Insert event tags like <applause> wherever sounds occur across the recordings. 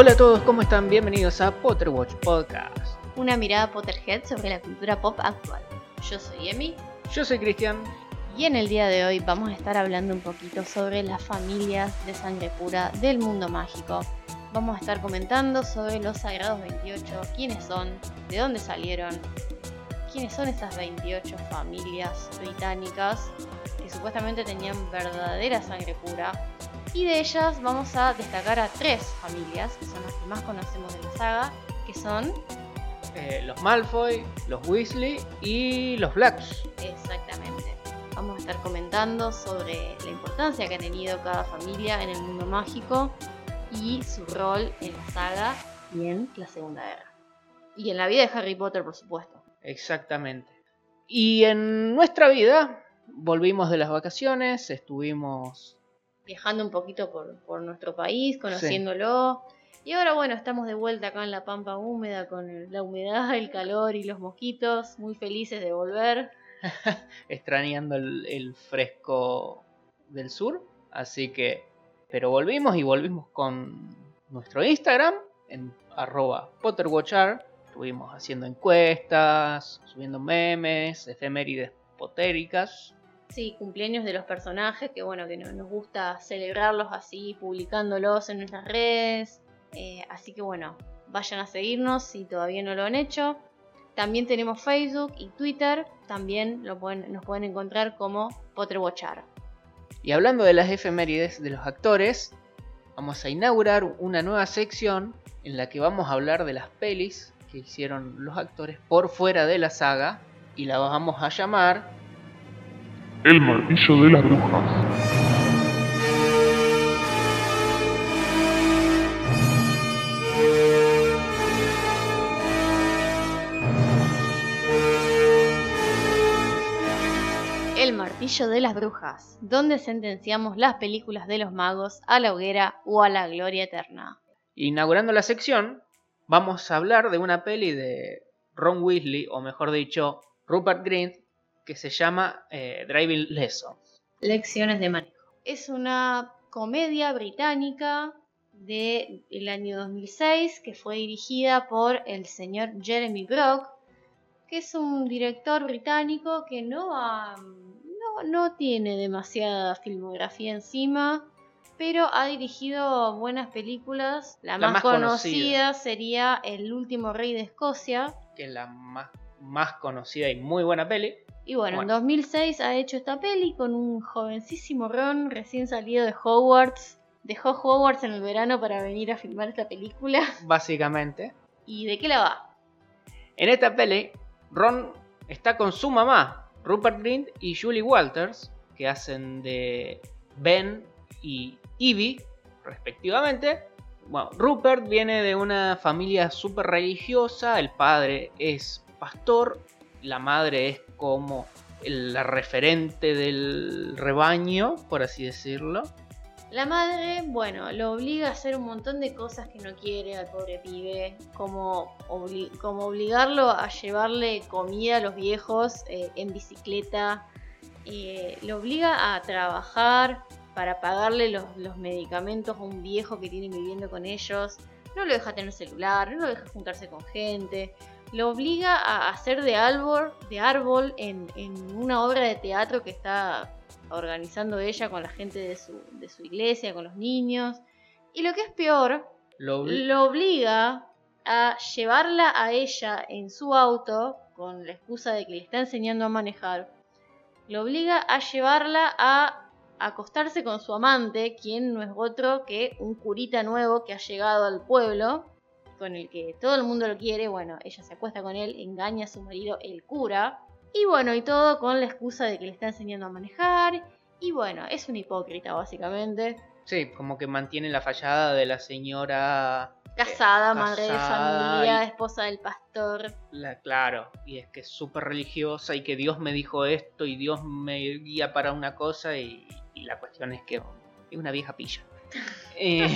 Hola a todos, ¿cómo están? Bienvenidos a Potterwatch Podcast. Una mirada Potterhead sobre la cultura pop actual. Yo soy Emi. Yo soy Cristian. Y en el día de hoy vamos a estar hablando un poquito sobre las familias de sangre pura del mundo mágico. Vamos a estar comentando sobre los Sagrados 28, quiénes son, de dónde salieron, quiénes son esas 28 familias británicas que supuestamente tenían verdadera sangre pura. Y de ellas vamos a destacar a tres familias, que son las que más conocemos de la saga, que son... Eh, los Malfoy, los Weasley y los Blacks. Exactamente. Vamos a estar comentando sobre la importancia que ha tenido cada familia en el mundo mágico y su rol en la saga y en la Segunda Guerra. Y en la vida de Harry Potter, por supuesto. Exactamente. Y en nuestra vida, volvimos de las vacaciones, estuvimos viajando un poquito por, nuestro país, conociéndolo. Y ahora bueno, estamos de vuelta acá en la pampa húmeda con la humedad, el calor y los mosquitos, muy felices de volver. <laughs> Extrañando el, fresco del sur, así que... Pero volvimos y volvimos con nuestro Instagram en arroba potterwatchar. Estuvimos haciendo encuestas, subiendo memes, efemérides potéricas. Sí, cumpleaños de los personajes, que bueno, que nos gusta celebrarlos así, publicándolos en nuestras redes. Eh, así que bueno, vayan a seguirnos si todavía no lo han hecho. También tenemos Facebook y Twitter, también lo pueden, nos pueden encontrar como Potterwatchar. Y hablando de las efemérides de los actores, vamos a inaugurar una nueva sección en la que vamos a hablar de las pelis que hicieron los actores por fuera de la saga y la vamos a llamar el martillo de las brujas. El martillo de las brujas, donde sentenciamos las películas de los magos a la hoguera o a la gloria eterna. Inaugurando la sección, vamos a hablar de una peli de Ron Weasley, o mejor dicho, Rupert Grint, que se llama eh, Driving Lessons. Lecciones de manejo. Es una comedia británica del el año 2006 que fue dirigida por el señor Jeremy Brock, que es un director británico que no, no, no tiene demasiada filmografía encima, pero ha dirigido buenas películas. La, más, conocida. sería El último rey de Escocia. Que es la más, más conocida y muy buena peli. Y bueno, en 2006 ha hecho esta peli con un jovencísimo Ron recién salido de Hogwarts. Dejó Hogwarts en el verano para venir a filmar esta película. <laughs> Básicamente. ¿Y de qué la va? En esta peli, Ron está con su mamá, Rupert Grint y Julie Walters, que hacen de Ben y Evie, respectivamente. Bueno, Rupert viene de una familia súper religiosa, el padre es pastor la madre es como la referente del rebaño, por así decirlo. La madre, bueno, lo obliga a hacer un montón de cosas que no quiere al pobre pibe, como, como obligarlo a llevarle comida a los viejos eh, en bicicleta, eh, lo obliga a trabajar para pagarle los, los medicamentos a un viejo que tiene viviendo con ellos, no lo deja tener celular, no lo deja juntarse con gente, lo obliga a hacer de árbol, de árbol en, una obra de teatro que está organizando ella con la gente de su, de su iglesia, con los niños. Y lo que es peor, lo, obliga a llevarla a ella en su auto, con la excusa de que le está enseñando a manejar. Lo obliga a llevarla a acostarse con su amante, quien no es otro que un curita nuevo que ha llegado al pueblo con el que todo el mundo lo quiere, bueno, ella se acuesta con él, engaña a su marido, el cura, y bueno, y todo con la excusa de que le está enseñando a manejar, y bueno, es una hipócrita básicamente. Sí, como que mantiene la fallada de la señora casada, madre de familia, esposa del pastor. La, claro, y es que es súper religiosa y que Dios me dijo esto y Dios me guía para una cosa y, la cuestión es que es una vieja pilla. <laughs> eh,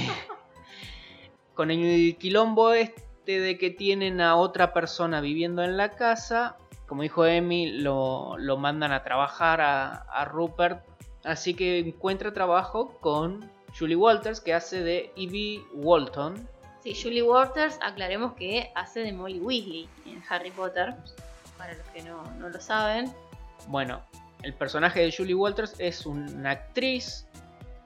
con el quilombo este de que tienen a otra persona viviendo en la casa, como dijo Emi, lo, mandan a trabajar a, Rupert, así que encuentra trabajo con Julie Walters, que hace de Evie Walton. Sí, Julie Waters, aclaremos que hace de Molly Weasley en Harry Potter, para los que no, no lo saben. Bueno, el personaje de Julie Walters es una actriz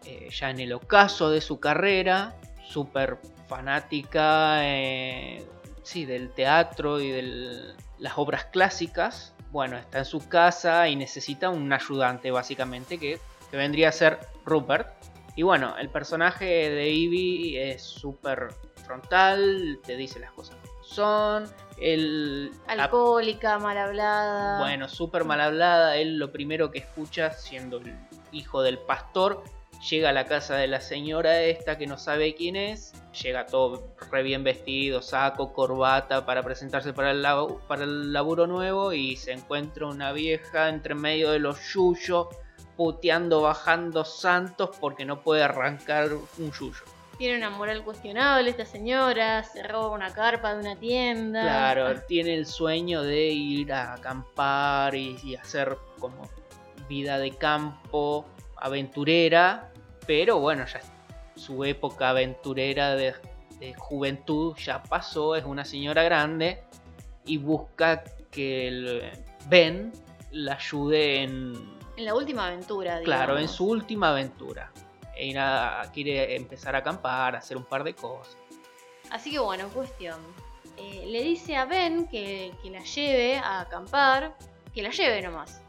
eh, ya en el ocaso de su carrera, súper fanática eh, sí, del teatro y de las obras clásicas. Bueno, está en su casa y necesita un ayudante básicamente que, que vendría a ser Rupert. Y bueno, el personaje de Evie es súper frontal, te dice las cosas como son. El, Alcohólica, mal hablada. Bueno, súper mal hablada. Él lo primero que escucha, siendo el hijo del pastor, llega a la casa de la señora esta que no sabe quién es. Llega todo re bien vestido, saco, corbata para presentarse para el, para el laburo nuevo y se encuentra una vieja entre medio de los yuyos puteando, bajando santos porque no puede arrancar un yuyo. Tiene una moral cuestionable esta señora, se roba una carpa de una tienda. Claro, tiene el sueño de ir a acampar y, hacer como vida de campo, aventurera, pero bueno, ya su época aventurera de, juventud ya pasó, es una señora grande y busca que el Ben la ayude en... En la última aventura, Claro, en su última aventura quiere empezar a acampar, a hacer un par de cosas. Así que bueno, cuestión. Eh, le dice a Ben que, la lleve a acampar, que la lleve nomás.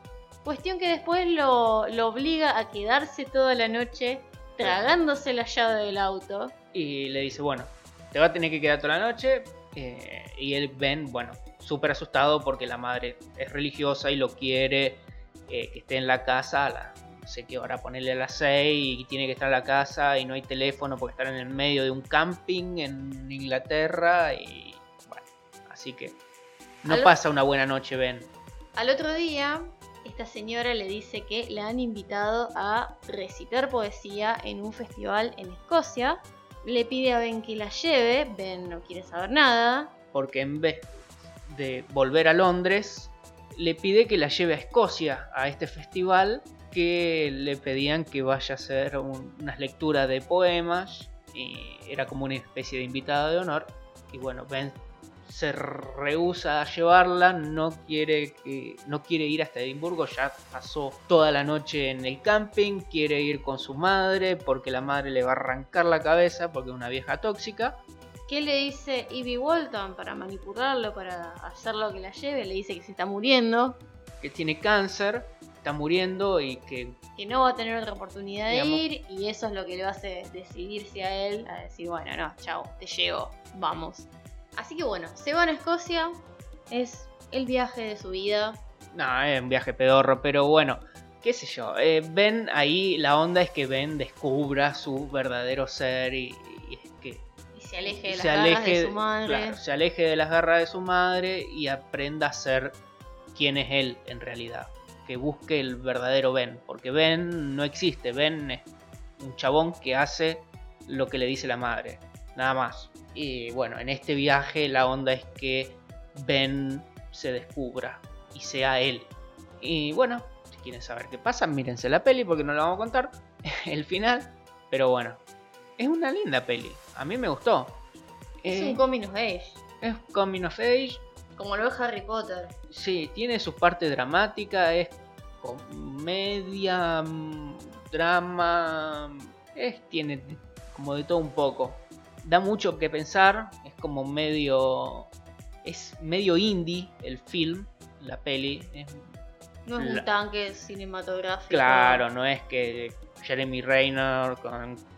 Cuestión que después lo, obliga a quedarse toda la noche tragándose la llave del auto. Y le dice, bueno, te va a tener que quedar toda la noche. Eh, y él, Ben, bueno, súper asustado porque la madre es religiosa y lo quiere eh, que esté en la casa a la, sé qué hora ponerle a las 6 y tiene que estar en la casa y no hay teléfono porque están en el medio de un camping en Inglaterra y bueno, así que no pasa una buena noche, Ben. Al otro día, esta señora le dice que la han invitado a recitar poesía en un festival en Escocia. Le pide a Ben que la lleve, Ben no quiere saber nada. Porque en vez de volver a Londres, le pide que la lleve a Escocia a este festival que le pedían que vaya a hacer unas lecturas de poemas y era como una especie de invitada de honor y bueno Ben se rehúsa a llevarla no quiere que no quiere ir hasta Edimburgo ya pasó toda la noche en el camping quiere ir con su madre porque la madre le va a arrancar la cabeza porque es una vieja tóxica ¿Qué le dice Ivy Walton para manipularlo, para hacer lo que la lleve? Le dice que se está muriendo. Que tiene cáncer está muriendo y que... Que no va a tener otra oportunidad de ir y eso es lo que le hace decidirse a él a decir, bueno, no, chao, te llevo, vamos. Así que bueno, se van a Escocia, es el viaje de su vida. No, es un viaje pedorro, pero bueno, qué sé yo. Eh, ben ahí, la onda es que Ben descubra su verdadero ser y, es que... Y se aleje de las garras de su madre. se aleje de las garras de su madre y aprenda a ser quien es él en realidad que busque el verdadero Ben, porque Ben no existe, Ben es un chabón que hace lo que le dice la madre, nada más. Y bueno, en este viaje la onda es que Ben se descubra y sea él. Y bueno, si quieren saber qué pasa, mírense la peli porque no la vamos a contar <laughs> el final. Pero bueno, es una linda peli. A mí me gustó. Es un eh, coming of age. Es coming of age. Como lo es Harry Potter. Sí, tiene su parte dramática, es comedia, mm, drama, es, tiene como de todo un poco. Da mucho que pensar, es como medio es medio indie el film, la peli. no es un tanque cinematográfico. Claro, no es que Jeremy Rayner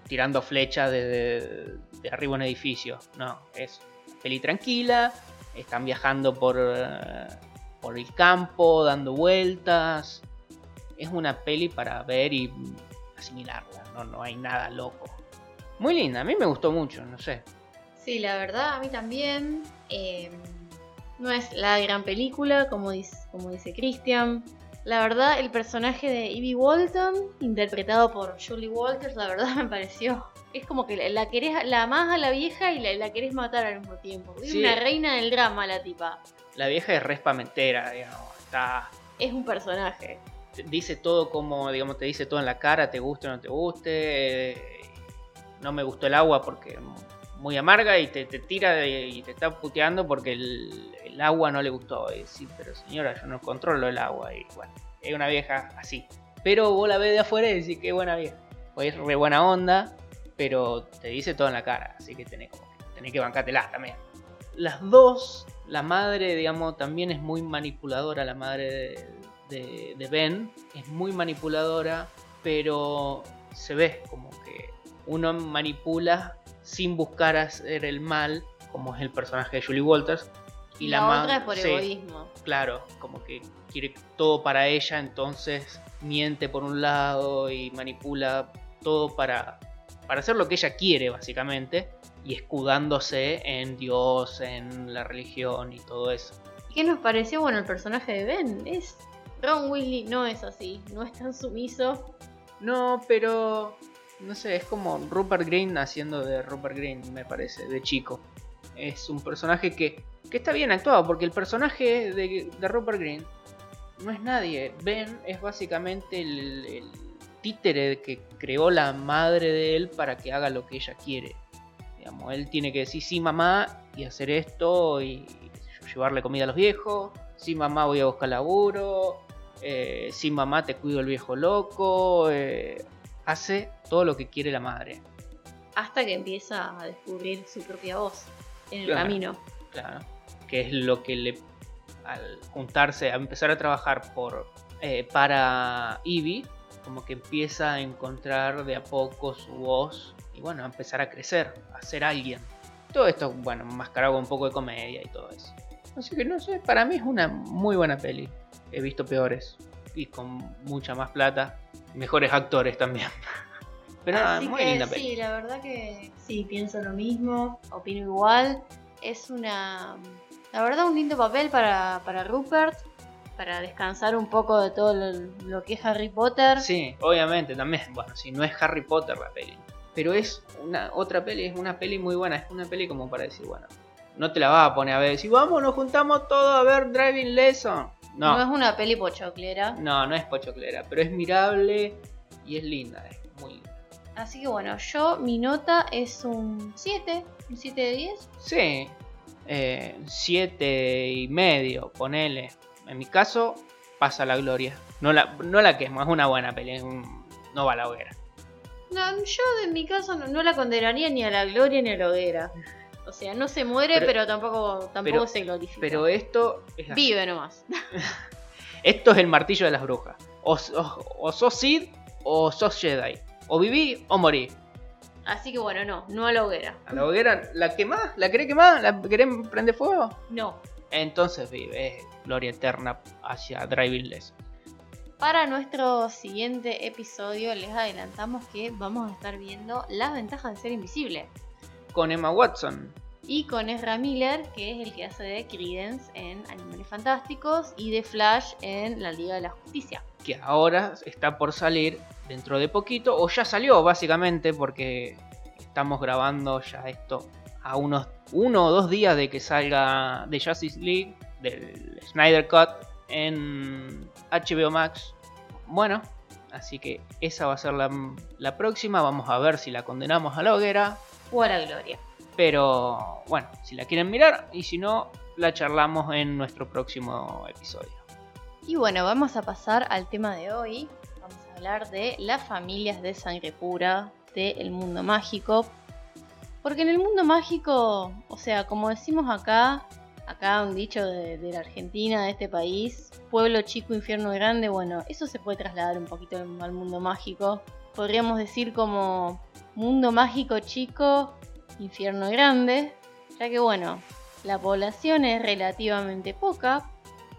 tirando flechas de, de, arriba un edificio. No, es peli tranquila, están viajando por, eh, por el campo, dando vueltas. Es una peli para ver y asimilarla, no, no hay nada loco. Muy linda, a mí me gustó mucho, no sé. Sí, la verdad, a mí también. Em, no es la gran película, como dice, como dice Christian. La verdad, el personaje de Evie Walton, interpretado por Julie Walters, la verdad <laughs> me pareció es como que la, querés, la amás a la vieja y la, querés matar al mismo tiempo. Es una reina del drama la tipa. La vieja es respamentera, digamos. Está... Es un personaje. Dice todo como, digamos, te dice todo en la cara, te guste o no te guste. No me gustó el agua porque muy amarga y te, te tira y te está puteando porque el, el agua no le gustó. Y sí, pero señora, yo no controlo el agua. Y bueno, es una vieja así. Pero vos la ves de afuera y decís qué buena vieja. Pues es re buena onda, pero te dice todo en la cara. Así que tenés, como tenés que bancártela también. Las dos, la madre, digamos, también es muy manipuladora, la madre de Ben. Es muy manipuladora, pero se ve como que uno manipula sin buscar hacer el mal, como es el personaje de Julie Walters. Y la, otra es por sí, egoísmo. Claro, como que quiere todo para ella, entonces miente por un lado y manipula todo para, para hacer lo que ella quiere, básicamente, y escudándose en Dios, en la religión y todo eso. ¿Y ¿Qué nos pareció? Bueno, el personaje de Ben es... Ron Weasley no es así, no es tan sumiso. No, pero no sé, es como Rupert Green haciendo de Rupert Green, me parece, de chico. Es un personaje que, que está bien actuado, porque el personaje de, de Rupert Green no es nadie. Ben es básicamente el, el títere que creó la madre de él para que haga lo que ella quiere. Digamos, él tiene que decir sí mamá y hacer esto y llevarle comida a los viejos. Sí mamá voy a buscar laburo. Eh, sí mamá te cuido el viejo loco. eh, hace todo lo que quiere la madre. Hasta que empieza a descubrir su propia voz en el Claro. camino. Claro. Que es lo que le. Al juntarse, a empezar a trabajar por eh, para Eevee, como que empieza a encontrar de a poco su voz y bueno, a empezar a crecer, a ser alguien. Todo esto, bueno, mascarado con un poco de comedia y todo eso. Así que no sé, para mí es una muy buena peli. He visto peores y con mucha más plata, mejores actores también. <laughs> Pero nada, muy que linda peli. sí, la verdad que sí, pienso lo mismo, opino igual. Es una, la verdad, un lindo papel para, para Rupert, para descansar un poco de todo lo, lo que es Harry Potter. Sí, obviamente también. Bueno, si no es Harry Potter la peli. Pero es una otra peli, es una peli muy buena. Es una peli como para decir, bueno, no te la vas a poner a ver. Si vamos, nos juntamos todos a ver Driving Lesson. No. No, es una peli pochoclera. no, no es pochoclera, pero es mirable y es linda. Es muy linda. Así que bueno, yo mi nota es un 7, un 7 de 10. Sí, eh, siete y medio, ponele. En mi caso, pasa la gloria. No la, no la quemo, es una buena peli. un- no va a la hoguera. No, yo en mi caso no, no la condenaría ni a la gloria ni a la hoguera. O sea, no se muere, Pero- pero, tampoco, tampoco pero- se glorifica. Pero esto es así. Vive nomás. <laughs> Esto es el martillo de las brujas. O, o- o sos Sid o sos Jedi. O viví o morí. Así que bueno, no, no a la hoguera. A la hoguera, ¿la quemás? ¿La querés quemar? ¿La querés prender fuego? No. Entonces vive. Es gloria eterna hacia Driving Lesson. Para nuestro siguiente episodio les adelantamos que vamos a estar viendo las ventajas de ser invisible. Con Emma Watson. Y con Ezra Miller, que es el que hace de Credence en Animales Fantásticos y de Flash en la Liga de la Justicia. Que ahora está por salir dentro de poquito. O ya salió básicamente porque estamos grabando ya esto a unos uno o dos días de que salga de Justice League, del Snyder Cut en HBO Max. Bueno, así que esa va a ser la, la próxima. Vamos a ver si la condenamos a la hoguera. O a la gloria. Pero bueno, si la quieren mirar y si no, la charlamos en nuestro próximo episodio. Y bueno, vamos a pasar al tema de hoy. Vamos a hablar de las familias de sangre pura del mundo mágico. Porque en el mundo mágico, o sea, como decimos acá, acá un dicho de, de la Argentina, de este país, pueblo chico, infierno grande, bueno, eso se puede trasladar un poquito al al mundo mágico. Podríamos decir como mundo mágico chico, infierno grande, ya que bueno, la población es relativamente poca,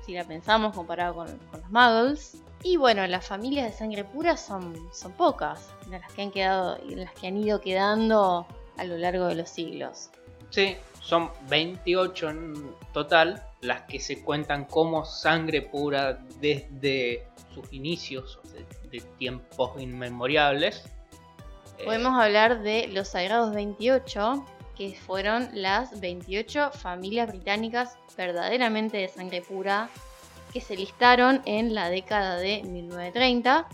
si la pensamos comparado con, los muggles. Y bueno, las familias de sangre pura son, son pocas, las que han quedado, las que han ido quedando a lo largo de los siglos. Sí, son 28 en total las que se cuentan como sangre pura desde sus inicios, de, tiempos inmemoriales. Eh, Podemos hablar de los Sagrados 28, que fueron las 28 familias británicas verdaderamente de sangre pura que se listaron en la década de 1930.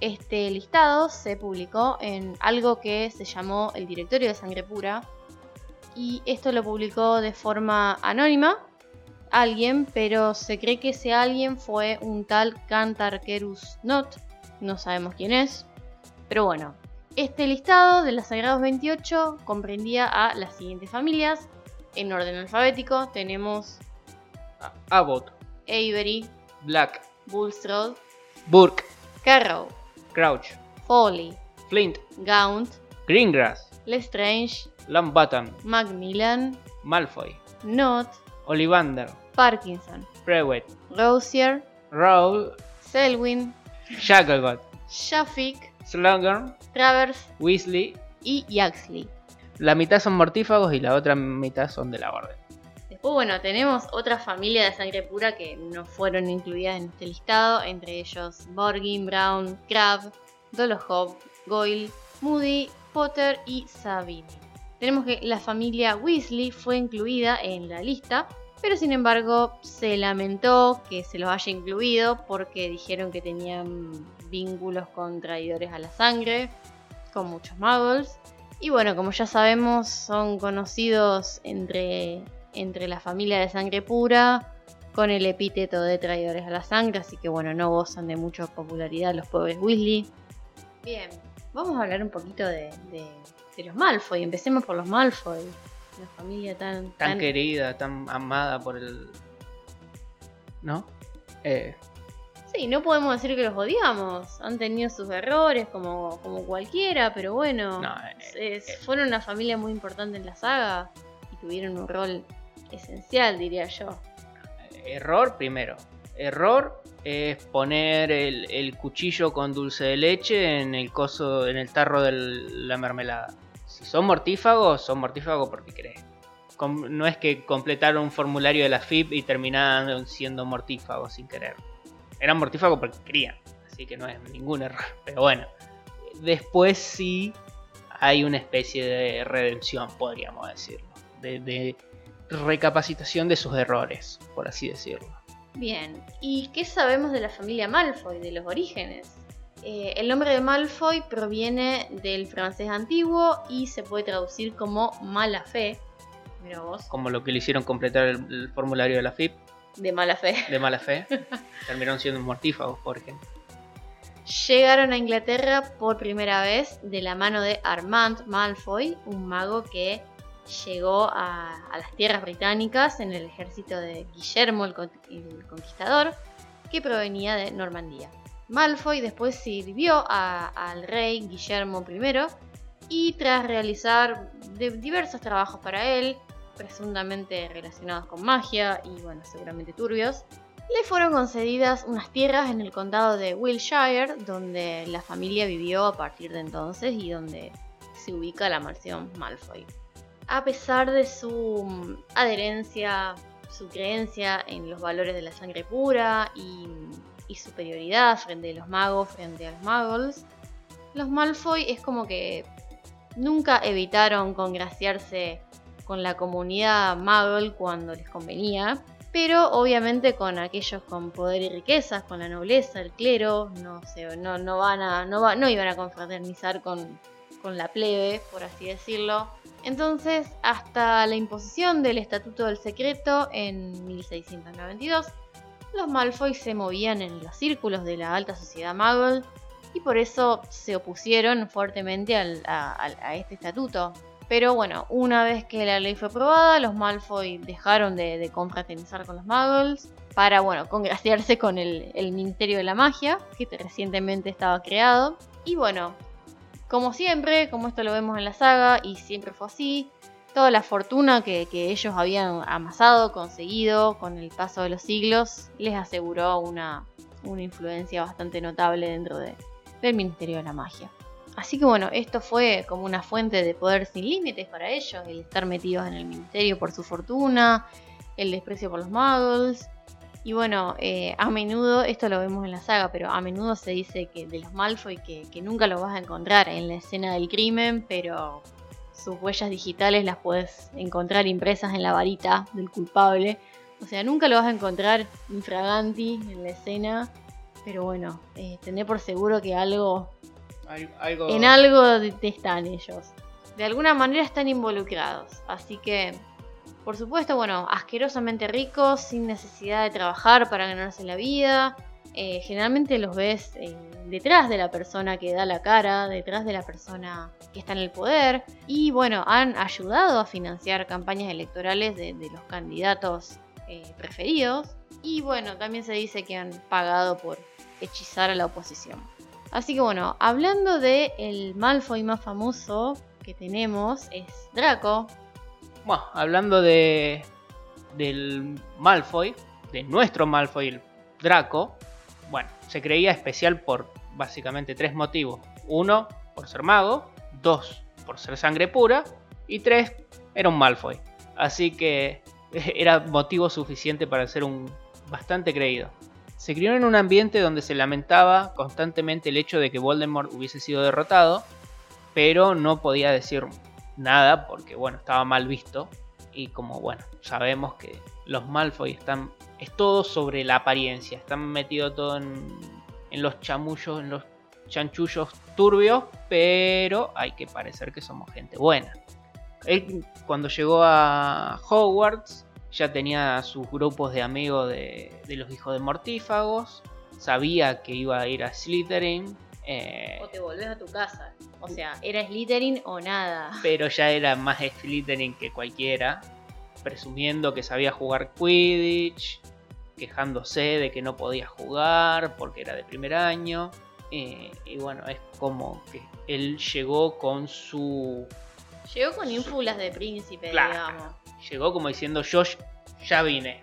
Este listado se publicó en algo que se llamó el Directorio de Sangre Pura, y esto lo publicó de forma anónima alguien, pero se cree que ese alguien fue un tal Cantarquerus Not, no sabemos quién es, pero bueno, este listado de los Sagrados 28 comprendía a las siguientes familias, en orden alfabético tenemos Abbott, Avery, Black, Bulstrode, Burke, Carrow, Crouch, Foley, Flint, Gaunt, Greengrass, Lestrange, Lambutton, Macmillan, Malfoy, Knott, Ollivander, Parkinson, Prewett, Rosier, Rowe, Selwyn, Shacklebot, Shafik, Slughorn, Travers Weasley. y Yaxley. La mitad son mortífagos y la otra mitad son de la orden. Después, bueno, tenemos otra familia de sangre pura que no fueron incluidas en este listado, entre ellos Borgin, Brown, Crabbe, Dolohov, Goyle, Moody, Potter y Sabine. Tenemos que la familia Weasley fue incluida en la lista, pero sin embargo se lamentó que se los haya incluido porque dijeron que tenían vínculos con traidores a la sangre, con muchos muggles. Y bueno, como ya sabemos, son conocidos entre, entre la familia de sangre pura con el epíteto de traidores a la sangre, así que bueno, no gozan de mucha popularidad los pobres Weasley. Bien, vamos a hablar un poquito de, de- de los Malfoy. Empecemos por los Malfoy. Una familia tan... Tan tan- querida, tan amada por el. ¿No? Eh, Sí, no podemos decir que los odiamos. Han tenido sus errores como, como cualquiera, pero bueno. no, eh, es- fueron una familia muy importante en la saga y tuvieron un rol esencial, diría yo. Error primero. Error es poner el, el cuchillo con dulce de leche en el coso, en el tarro de la mermelada. Si son mortífagos, son mortífagos porque creen. No es que completaron un formulario de la FIP y terminaron siendo mortífagos sin querer. Eran mortífagos porque querían. Así que no es ningún error. <laughs> Pero bueno. Después sí hay una especie de redención, podríamos decirlo. De, de recapacitación de sus errores, por así decirlo. Bien, ¿y qué sabemos de la familia Malfoy, de los orígenes? Eh, el nombre de Malfoy proviene del francés antiguo y se puede traducir como mala fe. Mira vos, Como lo que le hicieron completar el, el formulario de la FIP de mala fe. de mala fe. <laughs> terminaron siendo mortífagos, por ejemplo. Llegaron a Inglaterra por primera vez de la mano de Armand Malfoy, un mago que llegó a, a las tierras británicas en el ejército de Guillermo el Conquistador, que provenía de Normandía. Malfoy después sirvió al rey Guillermo I y tras realizar diversos trabajos para él, presuntamente relacionados con magia y bueno, seguramente turbios, le fueron concedidas unas tierras en el condado de Wiltshire, donde la familia vivió a partir de entonces y donde se ubica la mansión Malfoy. A pesar de su mm, adherencia, su creencia en los valores de la sangre pura y, y superioridad frente a los magos, frente a los muggles, los Malfoy es como que nunca evitaron congraciarse con la comunidad muggle cuando les convenía, pero obviamente con aquellos con poder y riquezas, con la nobleza, el clero, no, se, no, no, van a, no, no iban a confraternizar con, con la plebe, por así decirlo. Entonces, hasta la imposición del Estatuto del Secreto en 1692, los Malfoy se movían en los círculos de la alta sociedad muggle y por eso se opusieron fuertemente al- a, este estatuto. Pero bueno, una vez que la ley fue aprobada, los Malfoy dejaron de, de confraternizar con los Muggles para, bueno, <laughs> congraciarse con el Ministerio de la Magia, que recientemente estaba creado. Y bueno, como siempre, como esto lo vemos en la saga, y siempre fue así, toda la fortuna que, ellos habían amasado, conseguido con el paso de los siglos, les aseguró una, una influencia bastante notable dentro de- del Ministerio de la Magia. Así que bueno, esto fue como una fuente de poder sin límites para ellos, el estar metidos en el ministerio por su fortuna, el desprecio por los muggles. Y bueno, eh, a menudo, esto lo vemos en la saga, pero a menudo se dice que de los Malfoy que, que nunca los vas a encontrar en la escena del crimen, pero sus huellas digitales las puedes encontrar impresas en la varita del culpable. O sea, nunca lo vas a encontrar infraganti en la escena, pero bueno, eh, tené por seguro que algo Al- Algo, en algo de- de están ellos. de alguna manera están involucrados. Así que, por supuesto, bueno, asquerosamente ricos, sin necesidad de trabajar para ganarse la vida. Eh, generalmente los ves eh, detrás de la persona que da la cara, detrás de la persona que está en el poder. Y bueno, han ayudado a financiar campañas electorales de, los candidatos eh, preferidos. Y bueno, también se dice que han pagado por hechizar a la oposición. Así que bueno, hablando de el Malfoy más famoso que tenemos es Draco. Bueno, hablando de del Malfoy, de nuestro Malfoy, el Draco, bueno, se creía especial por básicamente tres motivos. Uno, por ser mago. Dos, por ser sangre pura. Y tres, era un Malfoy. Así que <laughs> era motivo suficiente para ser un bastante creído. Se crió en un ambiente donde se lamentaba constantemente el hecho de que Voldemort hubiese sido derrotado, pero no podía decir nada porque bueno, estaba mal visto y como bueno, sabemos que los Malfoy están es todo sobre la apariencia, están metidos todo en, en los chamullos, en los chanchullos turbios, pero hay que parecer que somos gente buena. Él cuando llegó a Hogwarts ya tenía sus grupos de amigos de, de los hijos de mortífagos, sabía que iba a ir a Slytherin. eh, O te volvés a tu casa. O sea, era Slytherin o nada. pero ya era más Slytherin que cualquiera, presumiendo que sabía jugar Quidditch, quejándose de que no podía jugar porque era de primer año. eh, y bueno, es como que él llegó con su... Llegó con ínfulas de príncipe, Claro. digamos. Llegó como diciendo yo ya vine.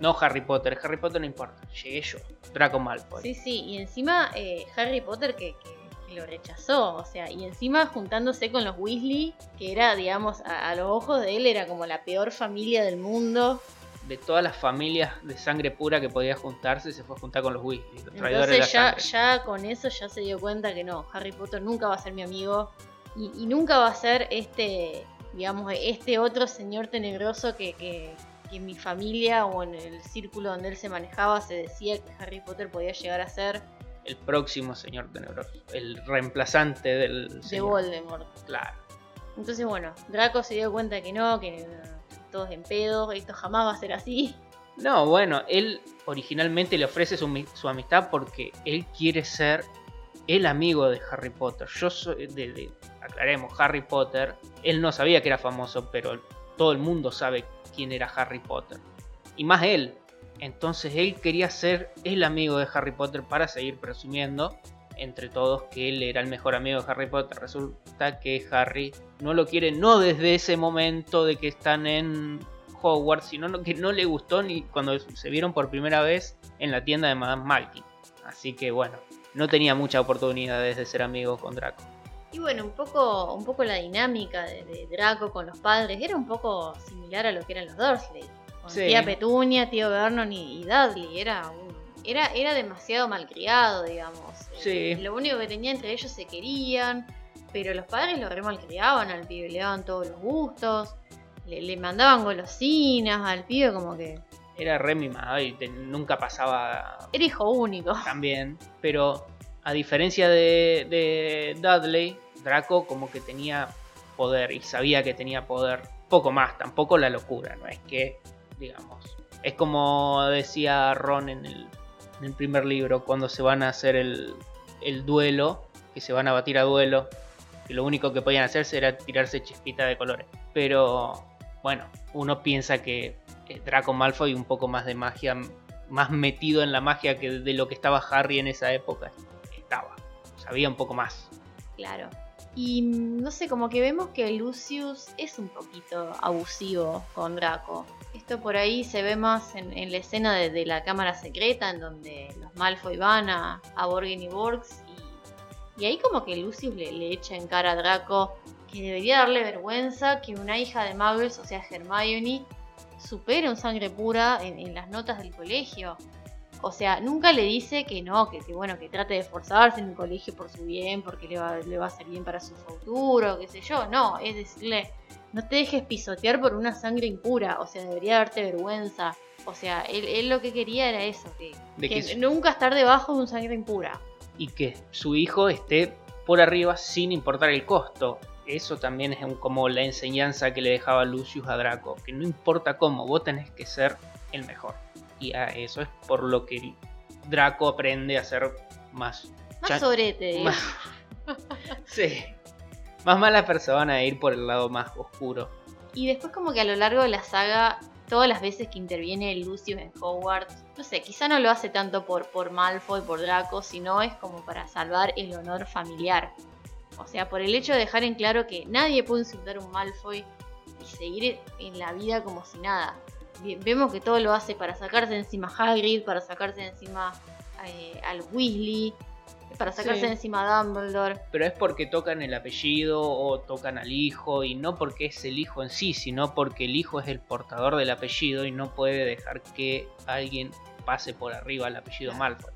No Harry Potter, Harry Potter no importa, llegué yo, Draco Malfoy. Sí, sí, y encima eh, Harry Potter que, que- que lo rechazó, o sea, y encima juntándose con los Weasley, que era, digamos, a, a los ojos de él era como la peor familia del mundo. De todas las familias de sangre pura que podía juntarse, se fue a juntar con los Weasley, los traidores de la Entonces ya, ya con eso ya se dio cuenta que no, Harry Potter nunca va a ser mi amigo y, y nunca va a ser este, digamos, este otro señor tenebroso que, que, que en mi familia o en el círculo donde él se manejaba se decía que Harry Potter podía llegar a ser El próximo señor tenebroso, el reemplazante del de señor. Voldemort. Claro. Entonces, bueno, Draco se dio cuenta que no, que todos en pedo, esto jamás va a ser así. No, bueno, él originalmente le ofrece su, su amistad porque él quiere ser el amigo de Harry Potter. Yo soy, de, de- aclaremos, Harry Potter, él no sabía que era famoso, pero todo el mundo sabe quién era Harry Potter. Y más él. Entonces él quería ser el amigo de Harry Potter para seguir presumiendo entre todos que él era el mejor amigo de Harry Potter. Resulta que Harry no lo quiere no desde ese momento de que están en Hogwarts, sino no- que no le gustó ni cuando se vieron por primera vez en la tienda de Madame Malkin. Así que bueno, no tenía muchas oportunidades de ser amigo con Draco. Y bueno, un poco, un poco la dinámica de, de Draco con los padres era un poco similar a lo que eran los Dursley. Con Sí. tía Petunia, tío Vernon y, y Dudley. Era, un- era, era demasiado malcriado, digamos. Sí. Eh, Lo único que tenía entre ellos se querían, pero los padres lo re malcriaban al pibe, le daban todos los gustos, le, le mandaban golosinas al pibe como que Era re mimado y te- nunca pasaba era hijo único. <laughs> tan bien. Pero a diferencia de, de Dudley, Draco como que tenía poder y sabía que tenía poder. Poco más, tampoco la locura, no es que, digamos. Es como decía Ron en el, en el primer libro, cuando se van a hacer el, el duelo, que se van a batir a duelo, que lo único que podían hacerse era tirarse chispita de colores. Pero bueno, uno piensa que Draco Malfoy un poco más de magia, más metido en la magia que de lo que estaba Harry en esa época estaba. Sabía un poco más. Claro. Y mm, no sé, como que vemos que Lucius es un poquito abusivo con Draco. Esto por ahí se ve más en, en la escena de, la cámara secreta, en donde los Malfoy van a, a y Borgs. Y, ahí como que Lucius le, echa en cara a Draco que debería darle vergüenza que una hija de Muggles, o sea Hermione, supere un sangre pura en las notas del colegio. O sea, nunca le dice que no, que, que bueno, que trate de esforzarse en el colegio por su bien, porque le va, le va a ser bien para su futuro, qué sé yo. No, es decirle, no te dejes pisotear por una sangre impura. O sea, debería darte vergüenza. O sea, él, él lo que quería era eso, que, De que que su- nunca estar debajo de un sangre impura. y que su hijo esté por arriba sin importar el costo. eso también es un- como la enseñanza que le dejaba Lucius a Draco, que no importa cómo, vos tenés que ser el mejor. Y a eso es por lo que Draco aprende a ser más... Más digo. más <laughs> sí. Más mala persona e ir por el lado más oscuro. Y después como que a lo largo de la saga, todas las veces que interviene Lucius en Hogwarts, no sé, quizá no lo hace tanto por, por Malfoy, por Draco, sino es como para salvar el honor familiar. O sea, por el hecho de dejar en claro que nadie puede insultar a un Malfoy y seguir en la vida como si nada. Ve- Vemos que todo lo hace para sacarse de encima a Hagrid, para sacarse de encima eh, al Weasley, para sacarse Sí. de encima a Dumbledore. Pero es porque tocan el apellido o tocan al hijo y no porque es el hijo en sí, sino porque el hijo es el portador del apellido y no puede dejar que alguien pase por arriba al apellido Malfoy.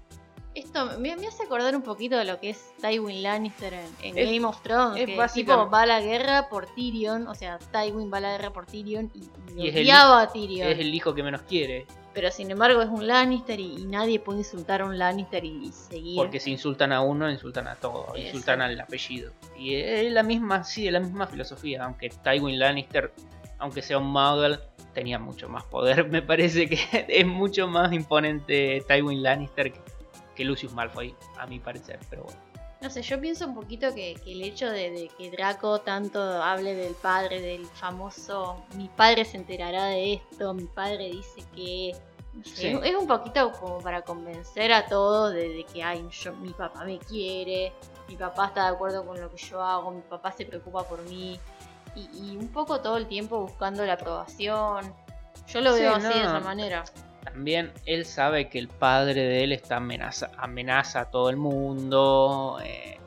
Esto me, me hace acordar un poquito de lo que es Tywin Lannister en, en Es- Game of Thrones. es que tipo va a la guerra por Tyrion, o sea, Tywin va a la guerra por Tyrion y, y el a Tyrion. Es el hijo que menos quiere, Pero sin embargo es un Lannister y, y nadie puede insultar a un Lannister y, seguir. porque si insultan a uno, insultan a todos, Eso. insultan al apellido. Y es la misma, sí, es la misma filosofía, aunque Tywin Lannister, aunque sea un Muggle, tenía mucho más poder. <laughs> Me parece que <laughs> es mucho más imponente Tywin Lannister que, que Lucius Malfoy, a mi parecer, pero bueno. No sé, yo pienso un poquito que, que el hecho de, de que Draco tanto hable del padre, del famoso mi padre se enterará de esto, mi padre dice que... no sé, Sí. es, es un poquito como para convencer a todos de, de que ay, yo, mi papá me quiere, mi papá está de acuerdo con lo que yo hago, mi papá se preocupa por mí. Y, y un poco todo el tiempo buscando la aprobación. Yo lo Sí, veo así de no. esa manera. También él sabe que el padre de él está amenaza, amenaza a todo el mundo, eh,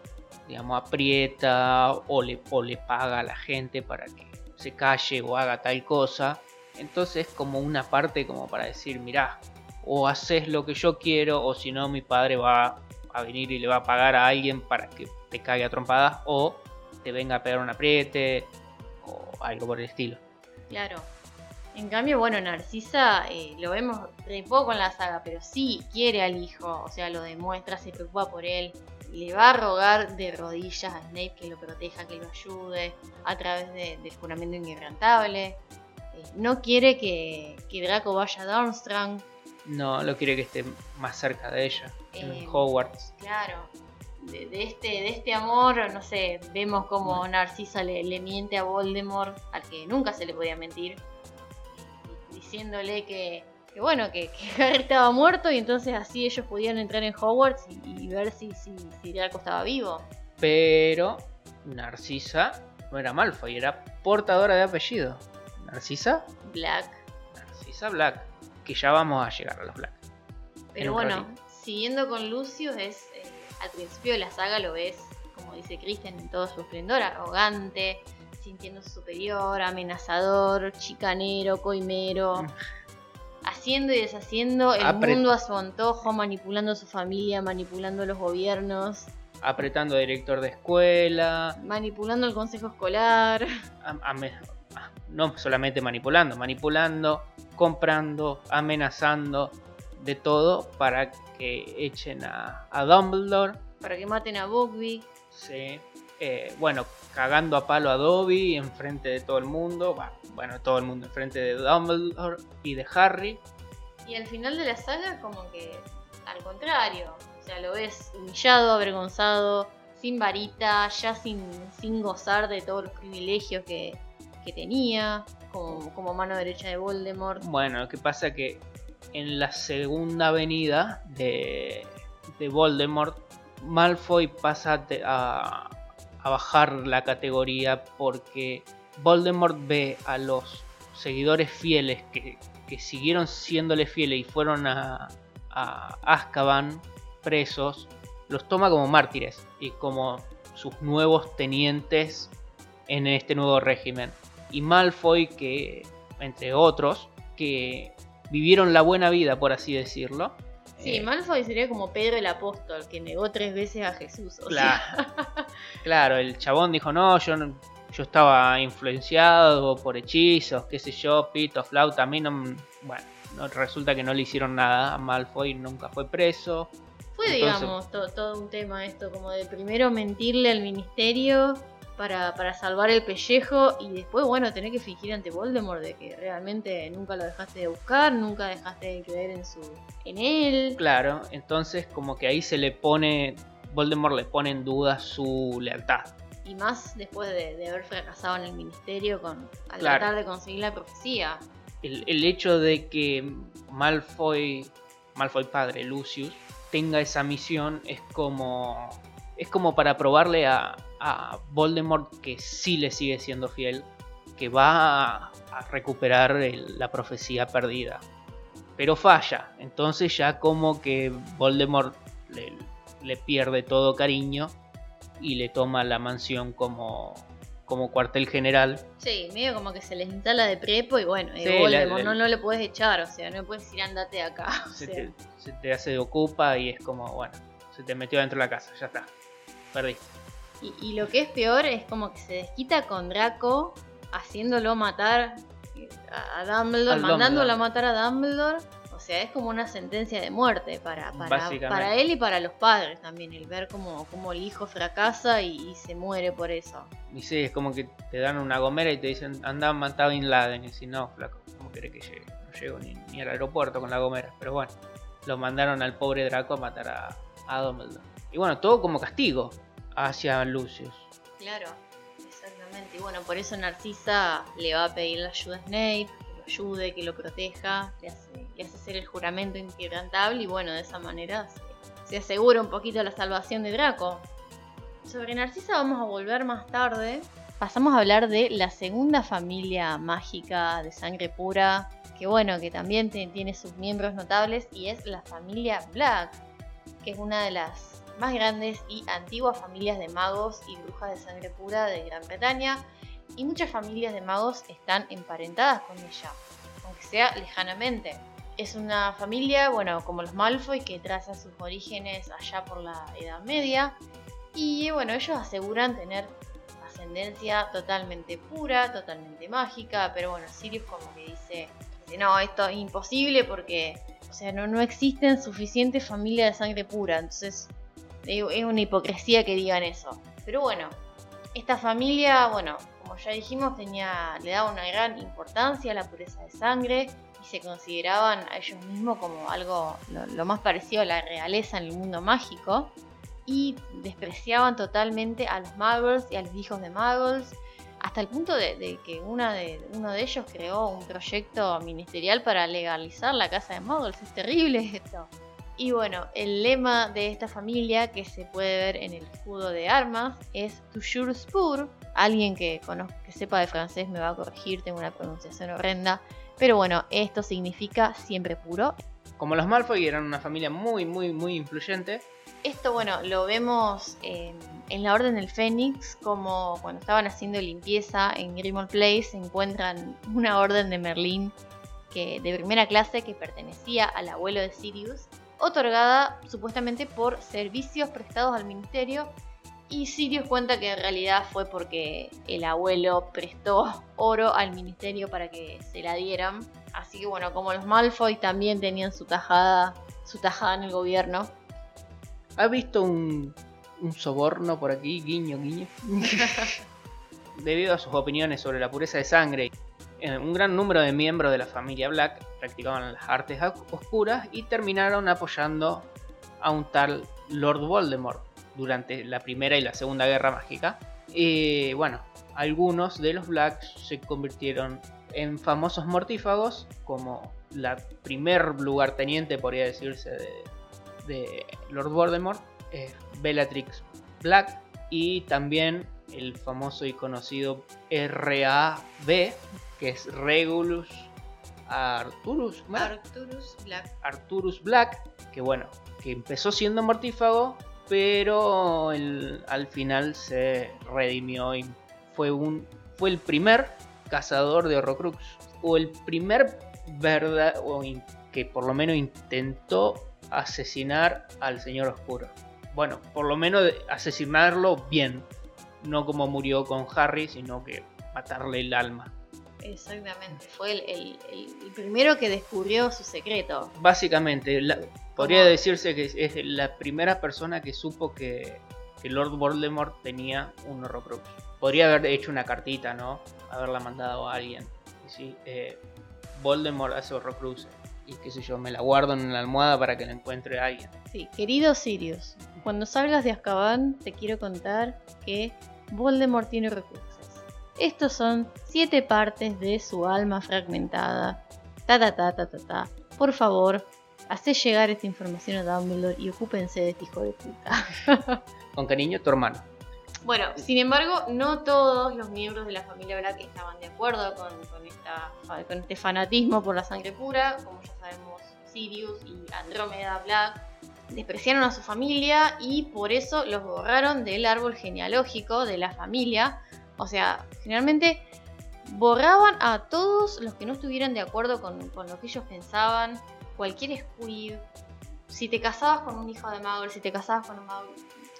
digamos, aprieta o le, o le paga a la gente para que se calle o haga tal cosa. Entonces es como una parte como para decir, mirá, o haces lo que yo quiero o si no mi padre va a venir y le va a pagar a alguien para que te cague a trompadas o te venga a pegar un apriete o algo por el estilo. Claro. En cambio, bueno, Narcisa eh, lo vemos de poco en la saga, pero sí quiere al hijo, o sea, lo demuestra, se preocupa por él. Le va a rogar de rodillas a Snape que lo proteja, que lo ayude a través de- del juramento inquebrantable. Eh, no quiere que, que Draco vaya a Durmstrang, No, lo quiere que esté más cerca de ella, en Eh, Hogwarts. claro. De, de este, de este amor, no sé, vemos como Narcisa le, le miente a Voldemort, al que nunca se le podía mentir, diciéndole que, que bueno, que, que <laughs> Harry estaba muerto y entonces así ellos podían entrar en Hogwarts y, y ver si, si, si Draco estaba vivo. Pero Narcisa no era Malfoy, era portadora de apellido. Narcisa, Black. Narcisa Black. Que ya vamos a llegar a los Black. Pero bueno, ratito. siguiendo con Lucius, es eh, al principio de la saga lo ves, como dice Kristen, en todo su esplendor, arrogante, sintiéndose superior, amenazador, chicanero, coimero, Mm. haciendo y deshaciendo el Apre- mundo a su antojo, manipulando a su familia, manipulando los gobiernos, Apretando a director de escuela. manipulando el consejo escolar. no solamente manipulando, manipulando, comprando, amenazando. De todo para que echen a, a Dumbledore. Para que maten a Buckbeak. Sí. Eh, bueno, cagando a palo a Dobby enfrente de todo el mundo. Bueno, todo el mundo enfrente de Dumbledore y de Harry. Y al final de la saga, como que al contrario. O sea, lo ves humillado, avergonzado, sin varita, ya sin, sin gozar de todos los privilegios que, que tenía, como, como mano derecha de Voldemort. Bueno, lo que pasa que en la segunda venida de, de Voldemort, Malfoy pasa a a, bajar la categoría porque Voldemort ve a los seguidores fieles que, que siguieron siéndole fieles y fueron a, a Azkaban presos, los toma como mártires y como sus nuevos tenientes en este nuevo régimen. Y Malfoy, que entre otros, que vivieron la buena vida, por así decirlo. Sí, eh, Malfoy sería como Pedro el apóstol, que negó tres veces a Jesús. o Claro, sea, claro, el chabón dijo, no, yo, yo estaba influenciado por hechizos, qué sé yo, pito, flauta, a mí no... Bueno, no, resulta que no le hicieron nada a Malfoy, nunca fue preso. fue, Entonces- digamos, to- todo un tema esto, como de primero mentirle al ministerio para, para salvar el pellejo y después, bueno, tener que fingir ante Voldemort de que realmente nunca lo dejaste de buscar, nunca dejaste de creer en su en él. Claro, entonces como que ahí se le pone, Voldemort le pone en duda su lealtad. Y más después de, de haber fracasado en el ministerio con al Claro. tratar de conseguir la profecía. El, el hecho de que Malfoy, Malfoy padre, Lucius, tenga esa misión es como, es como para probarle a, a Voldemort que sí le sigue siendo fiel, que va a, a recuperar el- la profecía perdida. Pero falla, entonces ya como que Voldemort le, le pierde todo cariño y le toma la mansión como, como cuartel general. Sí, medio como que se les instala de prepo y bueno, Sí, Voldemort la- la- no, no le puedes echar, o sea, no le puedes decir andate de acá. se te, se te hace de ocupa y es como, bueno, se te metió dentro de la casa, ya está. Perdiste. Y, y lo que es peor es como que se desquita con Draco haciéndolo matar eh, a Dumbledore, Al mandándolo Dumbledore. a matar a Dumbledore. O sea, es como una sentencia de muerte para, para, para él y para los padres también, el ver como, como el hijo fracasa y, y se muere por eso. Y sí, es como que te dan una gomera y te dicen, anda a matar a Bin Laden. Y si no, flaco, ¿cómo querés que llegue? No llego ni, ni al aeropuerto con la gomera. Pero bueno, lo mandaron al pobre Draco a matar a, a Dumbledore. Y bueno, todo como castigo hacia Lucius. Claro, exactamente. Y bueno, por eso Narcisa le va a pedir la ayuda a Snape, que lo ayude, que lo proteja, le hace, le hace hacer el juramento inquebrantable y bueno, de esa manera se, se asegura un poquito la salvación de Draco. Sobre Narcisa vamos a volver más tarde. Pasamos a hablar de la segunda familia mágica de sangre pura, que bueno, que también tiene sus miembros notables y es la familia Black, que es una de las más grandes y antiguas familias de magos y brujas de sangre pura de Gran Bretaña, y muchas familias de magos están emparentadas con ella, aunque sea lejanamente. Es una familia, bueno, como los Malfoy, que traza sus orígenes allá por la Edad Media, y bueno, ellos aseguran tener ascendencia totalmente pura, totalmente mágica, pero bueno, Sirius como que dice, dice, no, esto es imposible porque, o sea, no, no existen suficientes familias de sangre pura, entonces es una hipocresía que digan eso. Pero bueno, esta familia, bueno, como ya dijimos, tenía, le daba una gran importancia a la pureza de sangre y se consideraban a ellos mismos como algo lo, lo más parecido a la realeza en el mundo mágico. Y despreciaban totalmente a los muggles y a los hijos de muggles, hasta el punto de, de que una de, uno de ellos creó un proyecto ministerial para legalizar la casa de muggles. Es terrible esto. Y bueno, el lema de esta familia que se puede ver en el escudo de armas es Toujours pur. Alguien que, conozca, que sepa de francés me va a corregir, tengo una pronunciación horrenda. Pero bueno, esto significa siempre puro. Como los Malfoy eran una familia muy, muy, muy influyente, Esto, bueno, lo vemos en, en la Orden del Fénix, como cuando estaban haciendo limpieza en Grimmauld Place, encuentran una Orden de Merlín que, de primera clase que pertenecía al abuelo de Sirius, otorgada supuestamente por servicios prestados al ministerio. Y Sirius cuenta que en realidad fue porque el abuelo prestó oro al ministerio para que se la dieran. Así que bueno, como los Malfoy también tenían su tajada, su tajada en el gobierno, ¿Ha visto un, un soborno por aquí? Guiño, guiño. <laughs> Debido a sus opiniones sobre la pureza de sangre, un gran número de miembros de la familia Black practicaban las artes oscuras y terminaron apoyando a un tal Lord Voldemort durante la Primera y la Segunda Guerra Mágica. Y bueno, algunos de los Blacks se convirtieron en famosos mortífagos, como la primer lugarteniente, podría decirse, de, de Lord Voldemort, eh, Bellatrix Black y también el famoso y conocido RAB, que es Regulus Arturus, ¿cómo era? Arcturus Black. Arturus Black, que bueno, que empezó siendo mortífago, pero el- al final se redimió y fue un fue el primer cazador de Horrocrux o el primer verdad o in- que por lo menos intentó asesinar al Señor Oscuro. Bueno, por lo menos asesinarlo bien, no como murió con Harry, sino que matarle el alma. Exactamente, fue el, el- el- el primero que descubrió su secreto. Básicamente, la- podría decirse que es la primera persona que supo que, que Lord Voldemort tenía un Horrocrux. Podría haber hecho una cartita, ¿no? Haberla mandado a alguien. Y sí, eh, Voldemort hace Horrocrux. Y qué sé yo, me la guardo en la almohada para que la encuentre alguien. Sí, querido Sirius, cuando salgas de Azkaban te quiero contar que Voldemort tiene recursos. Estos son siete partes de su alma fragmentada. Ta ta ta ta ta ta. Por favor, hacé llegar esta información a Dumbledore y ocúpense de este hijo de puta. <laughs> Con cariño, tu hermano. Bueno, sin embargo, no todos los miembros de la familia Black estaban de acuerdo con, con esta, con este fanatismo por la sangre pura. Como ya sabemos, Sirius y Andrómeda Black despreciaron a su familia y por eso los borraron del árbol genealógico de la familia. O sea, generalmente borraban a todos los que no estuvieran de acuerdo con, con lo que ellos pensaban. Cualquier squib. Si te casabas con un hijo de Mago, si te casabas con un Mago,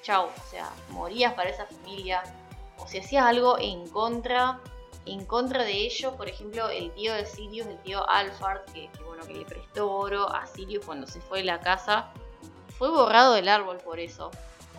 chau. O sea, morías para esa familia. O si hacías algo en contra, en contra de ellos, por ejemplo, el tío de Sirius, el tío que, que, bueno, que le prestó oro a Sirius cuando se fue de la casa, fue borrado del árbol por eso.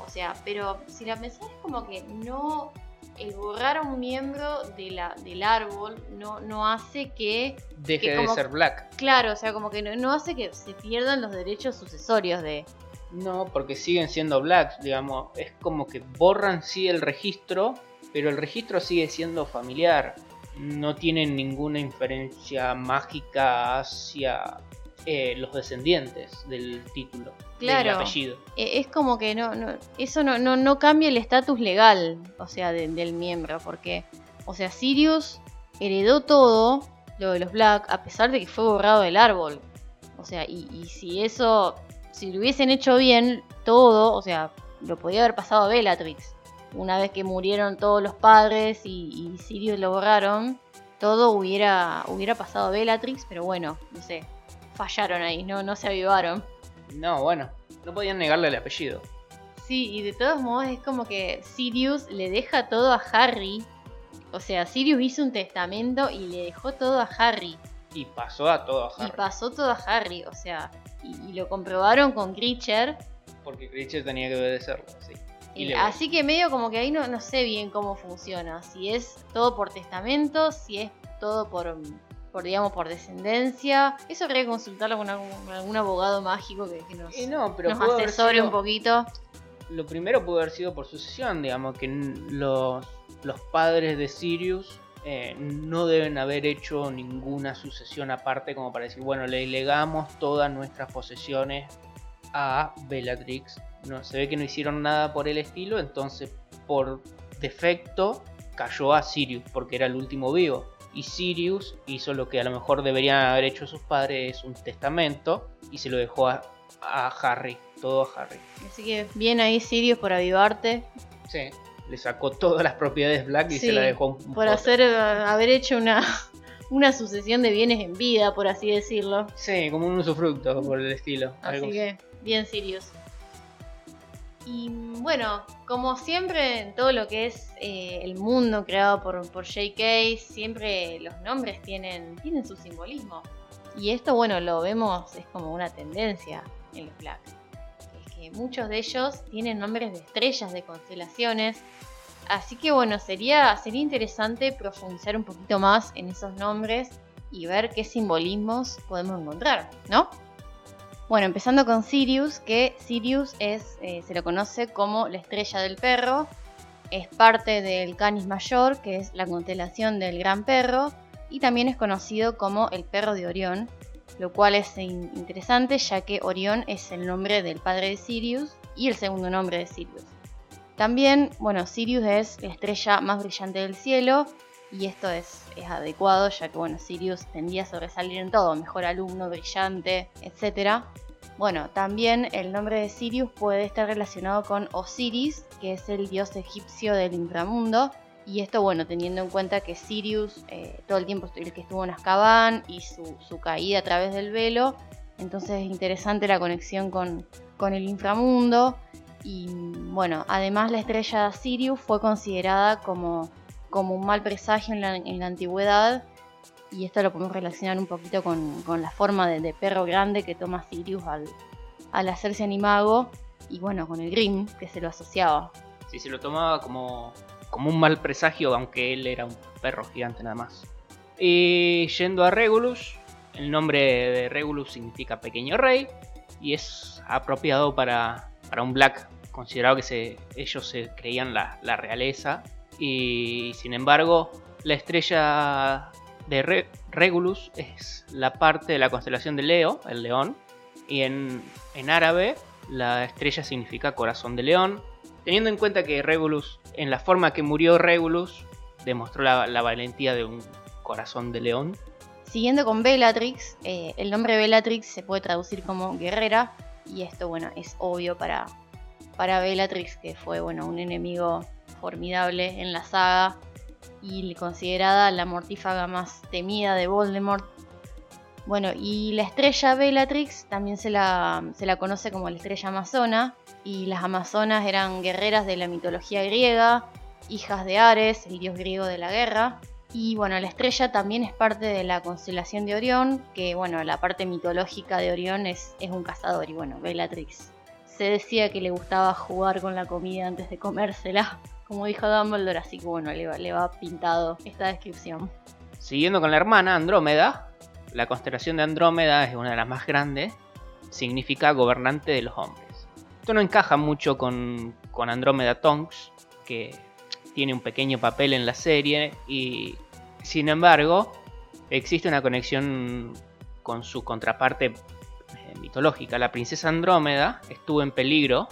O sea, pero si la pensás es como que no. El borrar a un miembro de la, del árbol no, no hace que. Deje Que de ser Black. Claro, o sea, como que no, no hace que se pierdan los derechos sucesorios de. No, porque siguen siendo Blacks, digamos. Es como que borran sí el registro, pero el registro sigue siendo familiar. No tienen ninguna inferencia mágica hacia eh, los descendientes del título, del apellido. Eh, Es como que no, no eso no, no, no cambia el estatus legal, o sea, de- del miembro, porque, o sea, Sirius heredó todo lo de los Black a pesar de que fue borrado del árbol. O sea, y, y si eso, si lo hubiesen hecho bien, todo, o sea, lo podía haber pasado a Bellatrix. Una vez que murieron todos los padres y, y Sirius lo borraron, todo hubiera, hubiera pasado a Bellatrix, pero bueno, no sé, fallaron ahí, no, no se avivaron. No, bueno, no podían negarle el apellido. Sí, y de todos modos es como que Sirius le deja todo a Harry. O sea, Sirius hizo un testamento y le dejó todo a Harry. Y pasó a todo a Y Harry. pasó todo a Harry. O sea, y, y lo comprobaron con Creature. Porque Critcher tenía que obedecerlo, sí. Y Eh, así que medio como que ahí no, no sé bien cómo funciona. Si es todo por testamento, si es todo por, por digamos, por descendencia. Eso habría que consultarlo con algún, algún abogado mágico que, que nos, Eh, no, pero nos asesore sido- un poquito. Lo primero pudo haber sido por sucesión, digamos, que los, los padres de Sirius eh, no deben haber hecho ninguna sucesión aparte como para decir, bueno, le legamos todas nuestras posesiones a Bellatrix. No, se ve que no hicieron nada por el estilo, entonces por defecto cayó a Sirius, porque era el último vivo. Y Sirius hizo lo que a lo mejor deberían haber hecho sus padres, es un testamento, y se lo dejó a, a Harry, todo a Harry. Así que bien ahí Sirius por avivarte. Sí. Le sacó todas las propiedades Black y Sí, se la dejó un por hacer eh, haber hecho una, <laughs> una sucesión de bienes en vida, por así decirlo. Sí, como un usufructo por el estilo. algo Así que, bien Sirius. Y bueno, como siempre en todo lo que es eh, el mundo creado por, por J.K., siempre los nombres tienen, tienen su simbolismo. Y esto, bueno, lo vemos, es como una tendencia en los Black. Es que muchos de ellos tienen nombres de estrellas, de constelaciones. Así que bueno, sería, sería interesante profundizar un poquito más en esos nombres y ver qué simbolismos podemos encontrar, ¿no? Bueno, empezando con Sirius, que Sirius es, eh, se lo conoce como la estrella del perro, es parte del Canis Mayor, que es la constelación del Gran Perro, y también es conocido como el perro de Orión, lo cual es in- interesante ya que Orión es el nombre del padre de Sirius y el segundo nombre de Sirius. También, bueno, Sirius es la estrella más brillante del cielo y esto es, es adecuado ya que, bueno, Sirius tendía a sobresalir en todo, mejor alumno, brillante, etc. Bueno, también el nombre de Sirius puede estar relacionado con Osiris, que es el dios egipcio del inframundo. Y esto, bueno, teniendo en cuenta que Sirius eh, todo el tiempo el que estuvo en Azkaban y su, su caída a través del velo. Entonces es interesante la conexión con, con el inframundo. Y bueno, además la estrella Sirius fue considerada como, como un mal presagio en la, en la antigüedad. Y esto lo podemos relacionar un poquito con, con la forma de, perro grande que toma Sirius al, al hacerse animago. Y bueno, con el Grim que se lo asociaba. Sí, se lo tomaba como, como un mal presagio, aunque él era un perro gigante nada más. Y yendo a Regulus, el nombre de Regulus significa pequeño rey y es apropiado para, para un Black, considerado que se, ellos se creían la, la realeza. Y sin embargo, la estrella de Re- Regulus es la parte de la constelación de Leo, el león, y en, en árabe la estrella significa corazón de león. Teniendo en cuenta que Regulus, en la forma que murió Regulus, demostró la, la valentía de un corazón de león. Siguiendo con Bellatrix, eh, el nombre Bellatrix se puede traducir como guerrera y esto, bueno, es obvio para, para Bellatrix, que fue, bueno, un enemigo formidable en la saga y considerada la mortífaga más temida de Voldemort. Bueno, y la estrella Bellatrix también se la, se la conoce como la estrella amazona y las amazonas eran guerreras de la mitología griega, hijas de Ares, el dios griego de la guerra, y bueno, la estrella también es parte de la constelación de Orión, que bueno, la parte mitológica de Orión es, es un cazador y bueno, Bellatrix. Se decía que le gustaba jugar con la comida antes de comérsela, como dijo Dumbledore, así que bueno, le va, le va pintado esta descripción. Siguiendo con la hermana, Andrómeda, la constelación de Andrómeda es una de las más grandes, significa gobernante de los hombres. Esto no encaja mucho con, con Andrómeda Tonks, que tiene un pequeño papel en la serie y sin embargo existe una conexión con su contraparte eh, mitológica. La princesa Andrómeda estuvo en peligro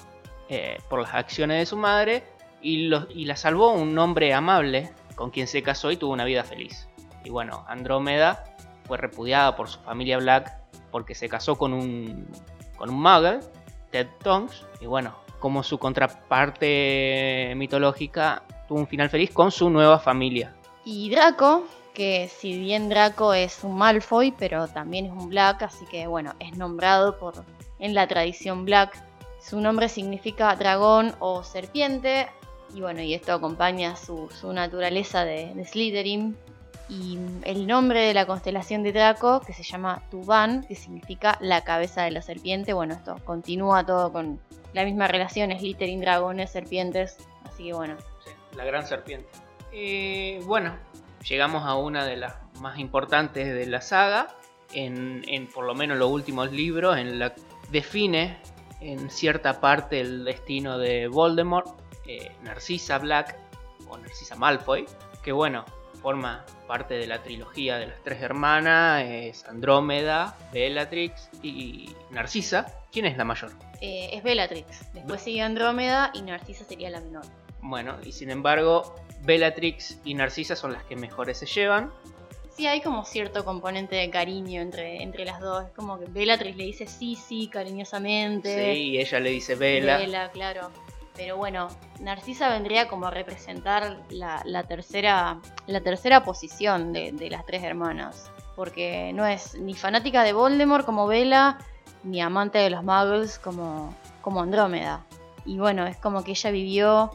eh, por las acciones de su madre y, la salvó un hombre amable con quien se casó y tuvo una vida feliz. Y bueno, Andrómeda fue repudiada por su familia Black porque se casó con un, con un muggle, Ted Tonks, y bueno, como su contraparte mitológica tuvo un final feliz con su nueva familia. Y Draco, que si bien Draco es un Malfoy, pero también es un Black, así que bueno, es nombrado por en la tradición Black. Su nombre significa dragón o serpiente, y bueno, y esto acompaña su, naturaleza de, de Slytherin. Y el nombre de la constelación de Draco, que se llama Tuban, que significa la cabeza de la serpiente. Bueno, esto continúa todo con la misma relación, Slytherin, dragones, serpientes. Así que bueno, Sí, la gran serpiente. Y bueno, llegamos a una de las más importantes de la saga, en, en por lo menos los últimos libros, en la define en cierta parte el destino de Voldemort, eh, Narcisa Black o Narcisa Malfoy, que bueno, forma parte de la trilogía de las tres hermanas, es Andrómeda, Bellatrix y Narcisa. ¿Quién es la mayor? eh, es Bellatrix. Después sigue Andrómeda y Narcisa sería la menor. Bueno, y sin embargo, Bellatrix y Narcisa son las que mejores se llevan. Sí, hay como cierto componente de cariño entre, entre las dos. Es como que Bellatrix le dice sí, sí, cariñosamente. Sí, y ella le dice Bella. Bella, claro. Pero bueno, Narcisa vendría como a representar la, tercera, la tercera posición de, las tres hermanas. Porque no es ni fanática de Voldemort como Bella, ni amante de los muggles como, como Andrómeda. Y bueno, es como que ella vivió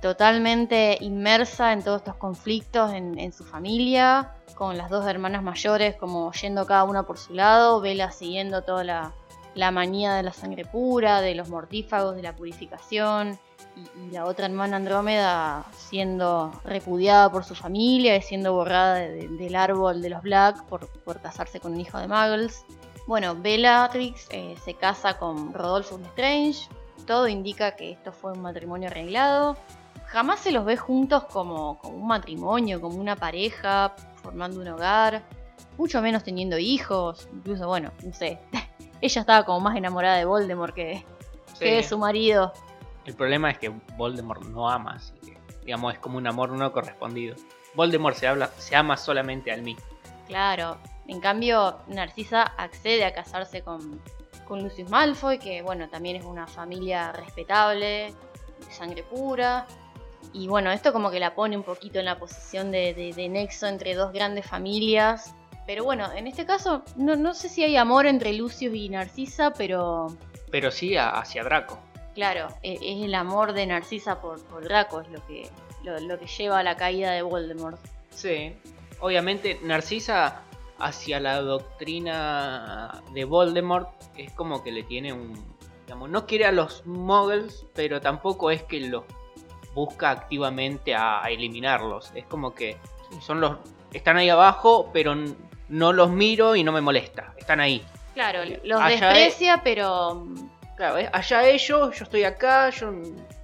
totalmente inmersa en todos estos conflictos en, en su familia, con las dos hermanas mayores como yendo cada una por su lado, Bella siguiendo toda la, la manía de la sangre pura, de los mortífagos, de la purificación, y, la otra hermana Andrómeda siendo repudiada por su familia y siendo borrada de- de- del árbol de los Black por, por casarse con un hijo de Muggles. Bueno, Bellatrix eh, se casa con Rodolphus Lestrange, todo indica que esto fue un matrimonio arreglado. Jamás se los ve juntos como, como un matrimonio, como una pareja, formando un hogar, mucho menos teniendo hijos, incluso, bueno, no sé, <laughs> ella estaba como más enamorada de Voldemort que, Sí. que de su marido. El problema es que Voldemort no ama, así que, digamos, es como un amor no correspondido. Voldemort se, habla, se ama solamente al mí. Claro, en cambio Narcisa accede a casarse con, con Lucius Malfoy, que bueno, también es una familia respetable, de sangre pura. Y bueno, esto como que la pone un poquito en la posición de, de- de nexo entre dos grandes familias. Pero bueno, en este caso no, no sé si hay amor entre Lucius y Narcisa, pero Pero sí a- hacia Draco. claro, e- es el amor de Narcisa por, por Draco, es lo que, lo, lo que lleva a la caída de Voldemort. Sí. Obviamente, Narcisa hacia la doctrina de Voldemort es como que le tiene un. Digamos, no quiere a los muggles, pero tampoco es que los busca activamente a, a eliminarlos. Es como que son los están ahí abajo, pero no los miro y no me molesta. Están ahí. Claro, los Allá desprecia, pero Claro, allá ellos, yo estoy acá, yo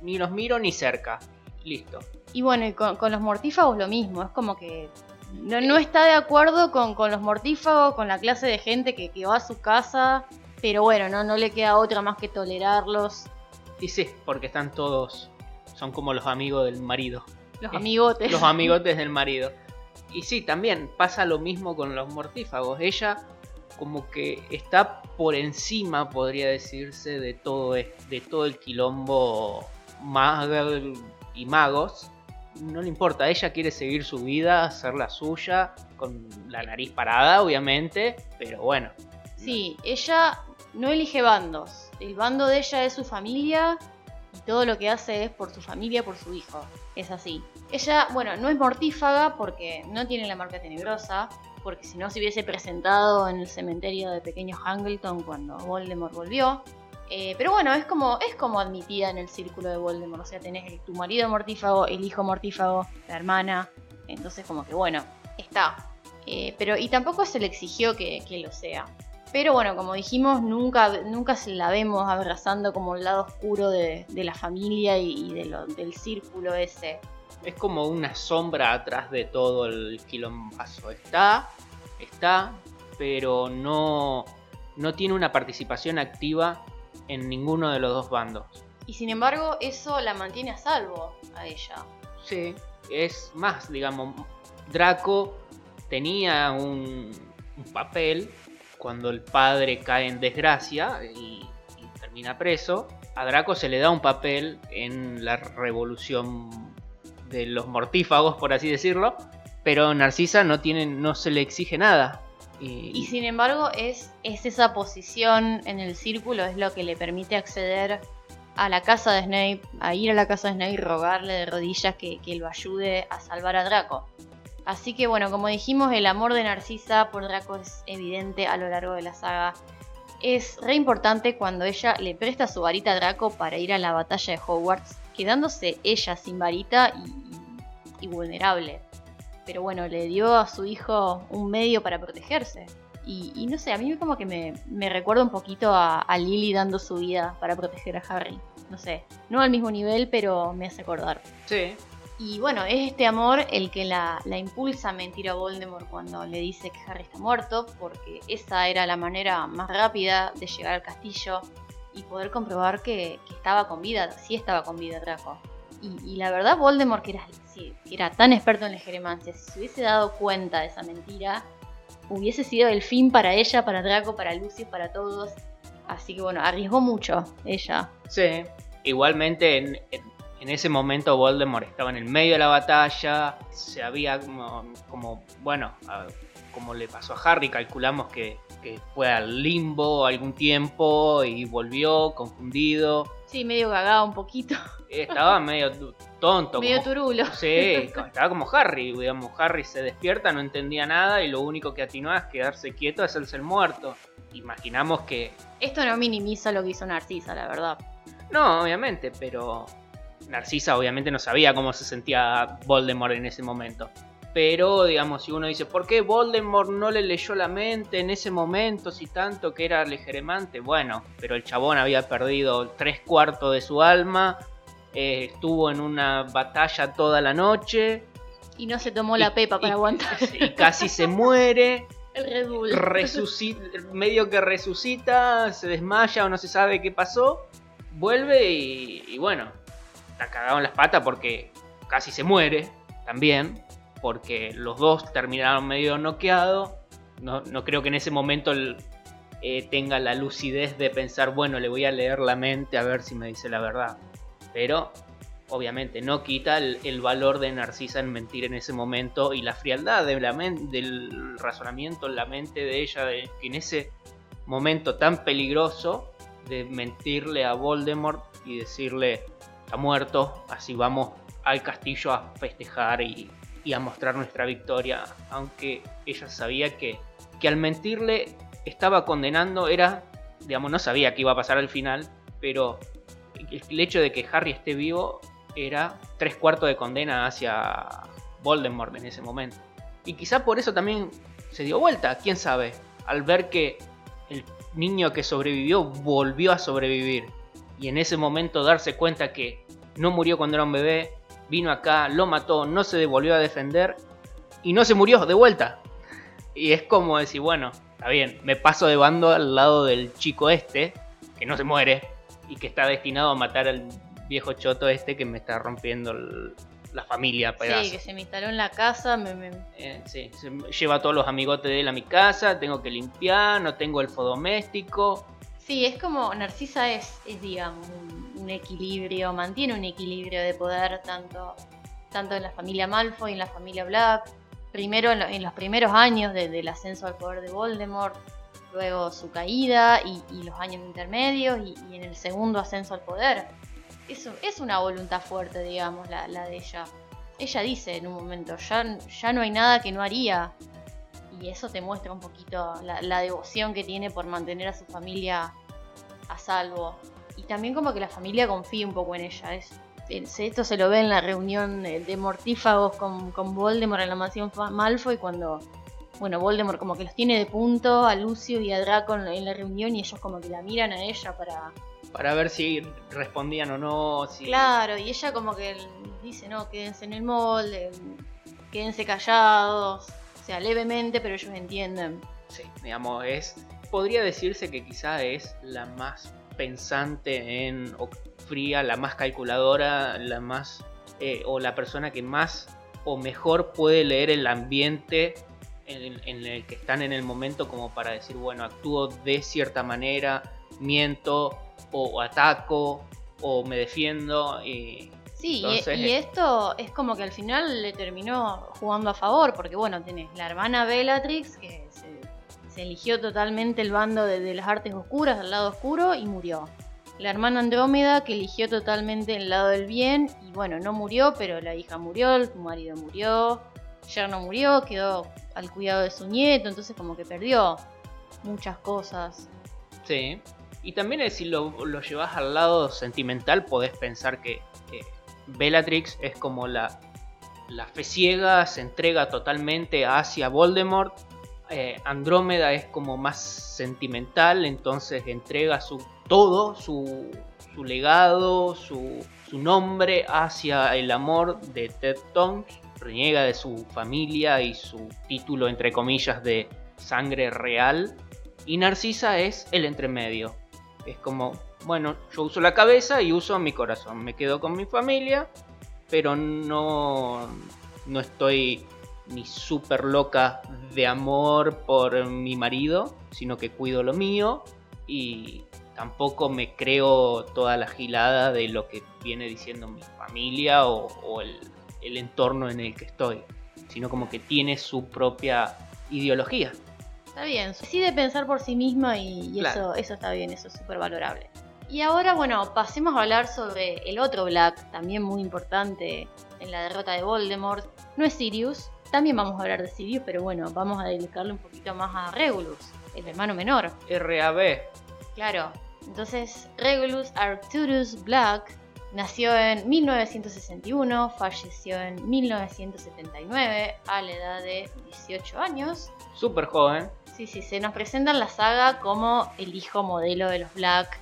ni los miro ni cerca. Listo. Y bueno, y con, con los mortífagos lo mismo, es como que no, no está de acuerdo con, con los mortífagos, con la clase de gente que, que va a su casa, pero bueno, no, no le queda otra más que tolerarlos, Y sí, porque están todos. Son como los amigos del marido. los Eh, <laughs> amigotes. Los amigotes del marido. Y sí, también pasa lo mismo con los mortífagos. Ella como que está por encima, podría decirse, de todo, de todo el quilombo mag y magos. No le importa, ella quiere seguir su vida, hacer la suya, con la nariz parada, obviamente, pero bueno. Sí, ella no elige bandos, el bando de ella es su familia y todo lo que hace es por su familia, por su hijo, es así. Ella, bueno, no es mortífaga porque no tiene la marca tenebrosa, porque si no se hubiese presentado en el cementerio de pequeño Hangleton cuando Voldemort volvió. Eh, pero bueno, es como, es como admitida en el círculo de Voldemort. O sea, tenés tu marido mortífago, el hijo mortífago, la hermana. Entonces como que bueno, está. Eh, pero y tampoco se le exigió que, que lo sea. Pero bueno, como dijimos, nunca, nunca se la vemos abrazando como el lado oscuro de, de la familia y, del círculo ese. Es como una sombra atrás de todo el quilombazo. Está, está, pero no, no tiene una participación activa en ninguno de los dos bandos. Y sin embargo, eso la mantiene a salvo a ella. Sí, es más, digamos, Draco tenía un, un papel cuando el padre cae en desgracia y, y termina preso. A Draco se le da un papel en la revolución de los mortífagos, por así decirlo, pero Narcisa no tiene, no se le exige nada. Y, sin embargo, es, es esa posición en el círculo, es lo que le permite acceder a la casa de Snape, a ir a la casa de Snape y rogarle de rodillas que, que lo ayude a salvar a Draco. Así que bueno, como dijimos, el amor de Narcisa por Draco es evidente a lo largo de la saga. Es re importante cuando ella le presta su varita a Draco para ir a la batalla de Hogwarts, quedándose ella sin varita y, y vulnerable. Pero bueno, le dio a su hijo un medio para protegerse. Y, y no sé, a mí como que me, me recuerda un poquito a, a Lily dando su vida para proteger a Harry. No sé, no al mismo nivel, pero me hace acordar. sí, Y bueno, es este amor el que la, la impulsa a mentir a Voldemort cuando le dice que Harry está muerto, porque esa era la manera más rápida de llegar al castillo y poder comprobar que, estaba con vida, sí estaba con vida Draco. Y, la verdad, Voldemort, que era, era tan experto en la geromancia, si se hubiese dado cuenta de esa mentira, hubiese sido el fin para ella, para Draco, para Lucius, para todos. Así que bueno, arriesgó mucho ella. Sí. Igualmente en, en- ese momento Voldemort estaba en el medio de la batalla. Se había como, bueno, como le pasó a Harry, calculamos que, que fue al limbo algún tiempo y volvió confundido. Sí, medio cagado un poquito, Estaba medio <laughs> tonto. medio como- turulo. Sí, estaba como Harry, digamos, Harry se despierta, no entendía nada y lo único que atinó es quedarse quieto, hacerse el muerto. Imaginamos que Esto no minimiza lo que hizo Narcisa, la verdad. No, obviamente, pero Narcisa obviamente no sabía cómo se sentía Voldemort en ese momento. Pero, digamos, si uno dice, ¿por qué Voldemort no le leyó la mente en ese momento si tanto que era legeremante? Bueno, pero el chabón había perdido tres cuartos de su alma, eh, estuvo en una batalla toda la noche Y no se tomó la pepa para y- aguantar y casi se muere. <laughs> el Red Bull. resucita, medio que resucita, se desmaya o no se sabe qué pasó, vuelve y, y bueno, está cagado en las patas porque casi se muere también, porque los dos terminaron medio noqueados. No, no creo que en ese momento el- eh, tenga la lucidez de pensar, bueno, le voy a leer la mente a ver si me dice la verdad. Pero obviamente no quita el, el valor de Narcisa en mentir en ese momento y la frialdad de la del razonamiento en la mente de ella, de que en ese momento tan peligroso de mentirle a Voldemort y decirle está muerto, así vamos al castillo a festejar y, y a mostrar nuestra victoria, aunque ella sabía que, que al mentirle estaba condenando, era, digamos, no sabía qué iba a pasar al final, pero el hecho de que Harry esté vivo era tres cuartos de condena hacia Voldemort en ese momento. Y quizá por eso también se dio vuelta, quién sabe, al ver que el niño que sobrevivió volvió a sobrevivir. Y en ese momento darse cuenta que no murió cuando era un bebé, vino acá, lo mató, no se devolvió a defender y no se murió de vuelta. Y es como decir, bueno, está bien, me paso de bando al lado del chico este, que no se muere y que está destinado a matar al viejo choto este que me está rompiendo la familia. Sí, que se me instaló en la casa. Me, eh, sí, se lleva a todos los amigotes de él a mi casa, tengo que limpiar, no tengo elfo doméstico. Sí, es como Narcisa es, es digamos, un, equilibrio, mantiene un equilibrio de poder tanto, tanto en la familia Malfoy y en la familia Black. Primero en, los primeros años del ascenso al poder de Voldemort, luego su caída y, los años intermedios y, en el segundo ascenso al poder. Es, es una voluntad fuerte, digamos, la, la, de ella. Ella dice en un momento, ya, ya no hay nada que no haría y eso te muestra un poquito la, devoción que tiene por mantener a su familia a salvo. Y también como que la familia confía un poco en ella. Es, esto se lo ve en la reunión de mortífagos con, con Voldemort en la mansión Malfoy cuando, bueno, Voldemort como que los tiene de punto a Lucio y a Draco en la reunión y ellos como que la miran a ella para... Para ver si respondían o no. Si... Claro, y ella como que dice, no, quédense en el molde, quédense callados sea, levemente, pero ellos entienden. Sí, digamos, es. Podría decirse que quizá es la más pensante en. o fría, la más calculadora, la más. Eh, o la persona que más o mejor puede leer el ambiente en, el que están en el momento como para decir, bueno, actúo de cierta manera, miento o, ataco o me defiendo. Y, Sí, y, esto es como que al final le terminó jugando a favor, porque bueno, tenés la hermana Bellatrix que se, eligió totalmente el bando de, las artes oscuras, del lado oscuro, y murió. La hermana Andrómeda que eligió totalmente el lado del bien, y bueno, no murió, pero la hija murió, su marido murió, no murió, quedó al cuidado de su nieto, entonces como que perdió muchas cosas. Sí, y también si lo, lo llevas al lado sentimental, podés pensar que Bellatrix es como la, la fe ciega, se entrega totalmente hacia Voldemort. Eh, Andrómeda es como más sentimental, entonces entrega su todo, su, legado, su, nombre hacia el amor de Ted Tonks. Reniega de su familia y su título, entre comillas, de sangre real. Y Narcisa es el entremedio. Es como bueno, yo uso la cabeza y uso mi corazón. Me quedo con mi familia, pero no, no estoy ni súper loca de amor por mi marido, sino que cuido lo mío y tampoco me creo toda la gilada de lo que viene diciendo mi familia o, el, entorno en el que estoy, sino como que tiene su propia ideología. Está bien, decide pensar por sí misma y, eso, eso está bien, eso es súper valorable. Y ahora, bueno, pasemos a hablar sobre el otro Black, también muy importante en la derrota de Voldemort. No es Sirius, también vamos a hablar de Sirius, pero bueno, vamos a dedicarle un poquito más a Regulus, el hermano menor. RAB. Claro, entonces Regulus Arcturus Black nació en 1961, falleció en 1979 a la edad de 18 años. Súper joven. Sí, sí, se nos presenta en la saga como el hijo modelo de los Black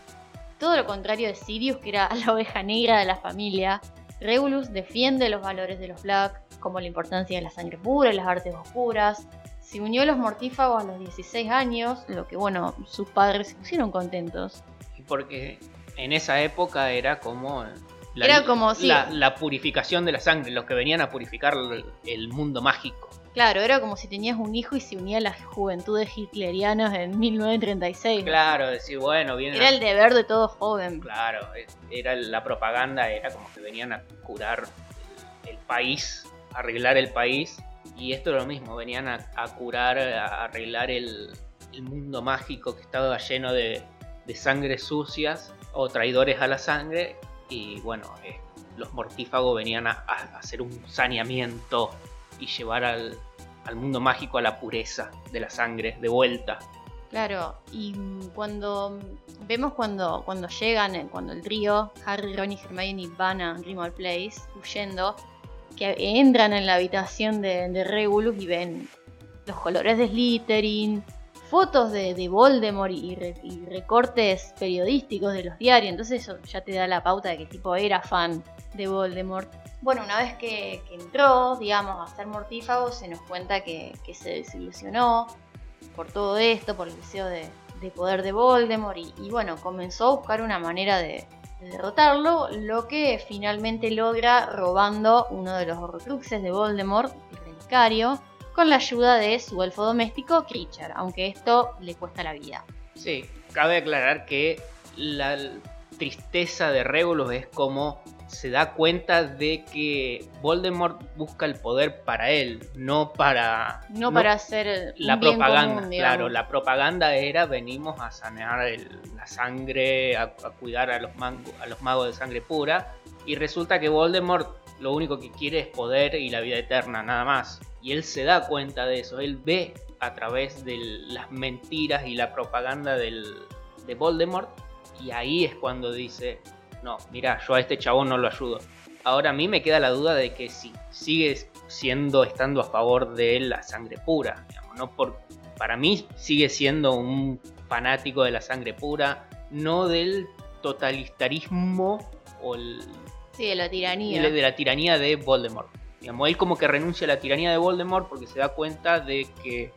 todo lo contrario de Sirius, que era <laughs> la oveja negra de la familia, Regulus defiende los valores de los Black, como la importancia de la sangre pura y las artes oscuras. Se unió a los mortífagos a los 16 años, lo que bueno, sus padres se pusieron contentos. Porque en esa época era como la, era como, la, purificación de la sangre, los que venían a purificar el mundo mágico. Claro, era como si tenías un hijo y se unía a las juventudes hitlerianas en 1936. Claro, decir, bueno, viene. Era el deber de todo joven. Claro, era la propaganda, era como que venían a curar el país, arreglar el país. Y esto es lo mismo, venían a, curar, a arreglar el, mundo mágico que estaba lleno de, sangre sucias o traidores a la sangre. Y bueno, eh, los mortífagos venían a hacer un saneamiento y llevar al, mundo mágico a la pureza de la sangre de vuelta. Claro, y cuando vemos cuando, cuando llegan, eh, cuando el trío, Harry, Ron y Hermione van a Grimmauld Place, huyendo, que entran en la habitación de, de Regulus y ven los colores de Slytherin, fotos de, de Voldemort y, re- y recortes periodísticos de los diarios, entonces eso ya te da la pauta de que tipo era fan de Voldemort. Bueno, una vez que, entró, digamos, a ser mortífago, se nos cuenta que, se desilusionó por todo esto, por el deseo de, de poder de Voldemort, y, bueno, comenzó a buscar una manera de, de derrotarlo, lo que finalmente logra robando uno de los horcruxes de Voldemort, el relicario, con la ayuda de su elfo doméstico, Creature, aunque esto le cuesta la vida. Sí, cabe aclarar que la tristeza de Regulus es como se da cuenta de que Voldemort busca el poder para él, no para No, para hacer la bien propaganda. común, claro, la propaganda era venimos a sanear el- la sangre, a, a cuidar a los, mango- a los magos de sangre pura. Y resulta que Voldemort lo único que quiere es poder y la vida eterna, nada más. Y él se da cuenta de eso, él ve a través de las mentiras y la propaganda del, de Voldemort. Y ahí es cuando dice, no, mira, yo a este chabón no lo ayudo. Ahora a mí me queda la duda de que si sigue siendo, estando a favor de la sangre pura. digamos, no por, para mí sigue siendo un fanático de la sangre pura, no del totalitarismo o el, Sí, de la tiranía. de la tiranía de Voldemort. Digamos, él como que renuncia a la tiranía de Voldemort porque se da cuenta de que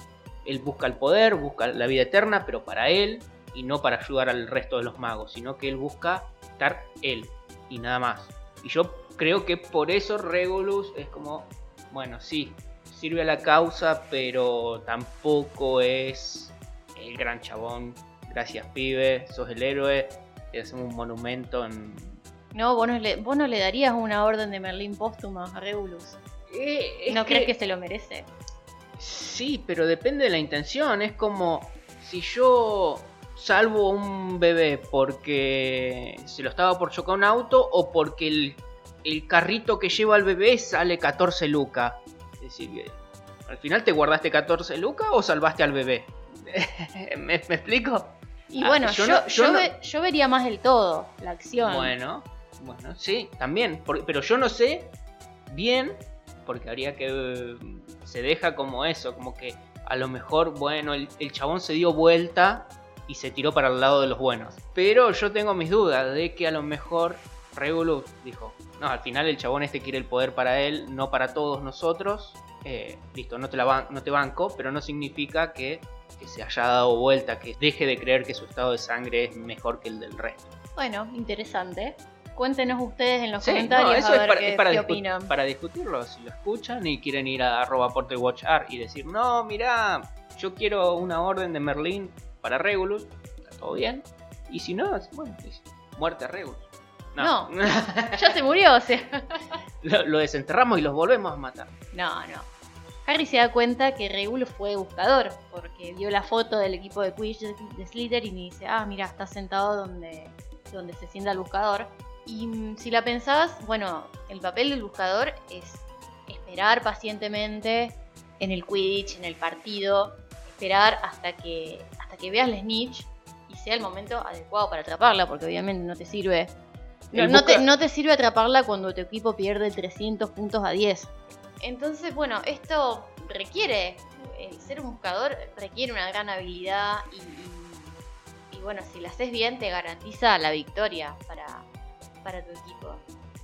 él busca el poder, busca la vida eterna, pero para él y no para ayudar al resto de los magos, sino que él busca estar él y nada más. Y yo creo que por eso Regulus es como, bueno, sí, sirve a la causa, pero tampoco es el gran chabón. Gracias, pibe, sos el héroe. Te hacemos un monumento en. No, vos no, le, vos no le darías una orden de Merlín póstuma a Regulus. Eh, ¿No crees que se lo merece? Sí, pero depende de la intención. Es como si yo salvo un bebé porque se lo estaba por chocar un auto o porque el, el carrito que lleva al bebé sale 14 lucas. Es decir, al final te guardaste 14 lucas o salvaste al bebé. <laughs> ¿Me, me explico? Y Ah, bueno, yo yo, no- yo yo no- ve- yo vería más del todo, la acción. Bueno, bueno, sí, también. por- pero yo no sé bien, porque habría que. eh, Se deja como eso, como que a lo mejor, bueno, el, chabón se dio vuelta y se tiró para el lado de los buenos. Pero yo tengo mis dudas de que a lo mejor Regulus dijo: No, al final el chabón este quiere el poder para él, no para todos nosotros. Eh, listo, no te, la no te banco, pero no significa que, que se haya dado vuelta, que deje de creer que su estado de sangre es mejor que el del resto. Bueno, interesante. Cuéntenos ustedes en los Sí, comentarios no, eso a es para, qué, es para qué discu- opinan. para discutirlo. Si lo escuchan y quieren ir a arroba y decir, no, mirá, yo quiero una orden de Merlín para Regulus, está todo bien. Y si no, bueno, es muerte a Regulus. No, <laughs> Ya se murió, o sea. lo, lo desenterramos y los volvemos a matar. No, no. Harry se da cuenta que Regulus fue buscador, porque vio la foto del equipo de Quidditch de de Slytherin y dice, ah, mira, está sentado donde, donde se sienta el buscador. Y mm, si la pensás, bueno, el papel del buscador es esperar pacientemente en el Quidditch, en el partido, esperar hasta que, hasta que veas la snitch y sea el momento adecuado para atraparla, porque obviamente no te sirve. No, te, no te sirve atraparla cuando tu equipo pierde 300 puntos a 10. Entonces, bueno, esto requiere, el ser un buscador requiere una gran habilidad y, y- y, bueno, si la haces bien te garantiza la victoria para, para tu equipo.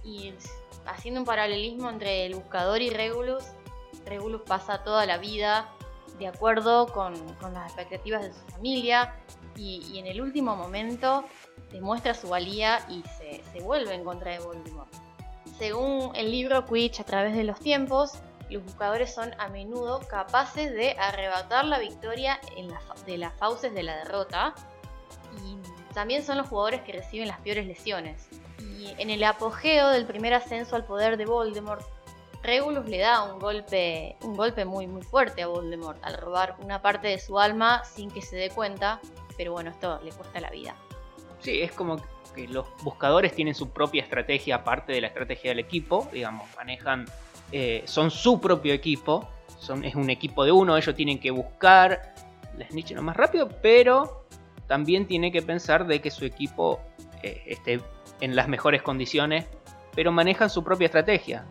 Y haciendo un paralelismo entre el buscador y Regulus, Regulus pasa toda la vida de acuerdo con, con las expectativas de su familia y, y en el último momento demuestra su valía y se, se vuelve en contra de Voldemort. Según el libro Quidditch a través de los tiempos, los buscadores son a menudo capaces de arrebatar la victoria en la de las fauces de la derrota y también son los jugadores que reciben las peores lesiones. Y en el apogeo del primer ascenso al poder de Voldemort, Regulus le da un golpe, un golpe muy muy fuerte a Voldemort al robar una parte de su alma sin que se dé cuenta, pero bueno, esto le cuesta la vida. Sí, es como que los buscadores tienen su propia estrategia aparte de la estrategia del equipo, digamos, manejan, eh, son su propio equipo, es un equipo de uno, ellos tienen que buscar la snitch lo más rápido, pero también tiene que pensar de que su equipo eh, esté en las mejores condiciones, pero manejan su propia estrategia.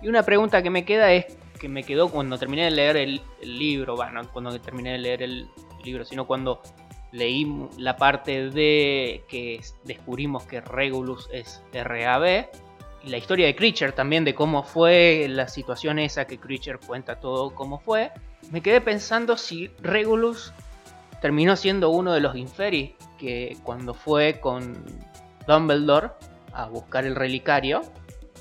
Y una pregunta que me queda es, que me quedó cuando terminé de leer el, el libro, bueno, cuando terminé de leer el libro, sino cuando leí la parte de que descubrimos que Regulus es RAB, y la historia de Creature también, de cómo fue la situación esa que Creature cuenta todo cómo fue, me quedé pensando si Regulus terminó siendo uno de los Inferi que cuando fue con Dumbledore a buscar el relicario,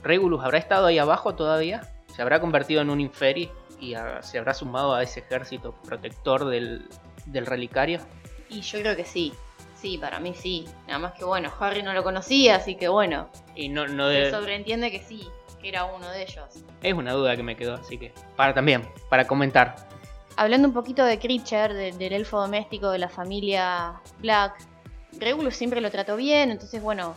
Regulus habrá estado ahí abajo todavía, se habrá convertido en un Inferi y se habrá sumado a ese ejército protector del, del relicario. Y yo creo que sí. Sí, para mí sí. Nada más que bueno, Harry no lo conocía, así que bueno. Y no, no Se de- sobreentiende que sí, que era uno de ellos. Es una duda que me quedó, así que para también, para comentar. Hablando un poquito de Creature, de- del elfo doméstico de la familia Black, Regulus siempre lo trató bien, entonces bueno,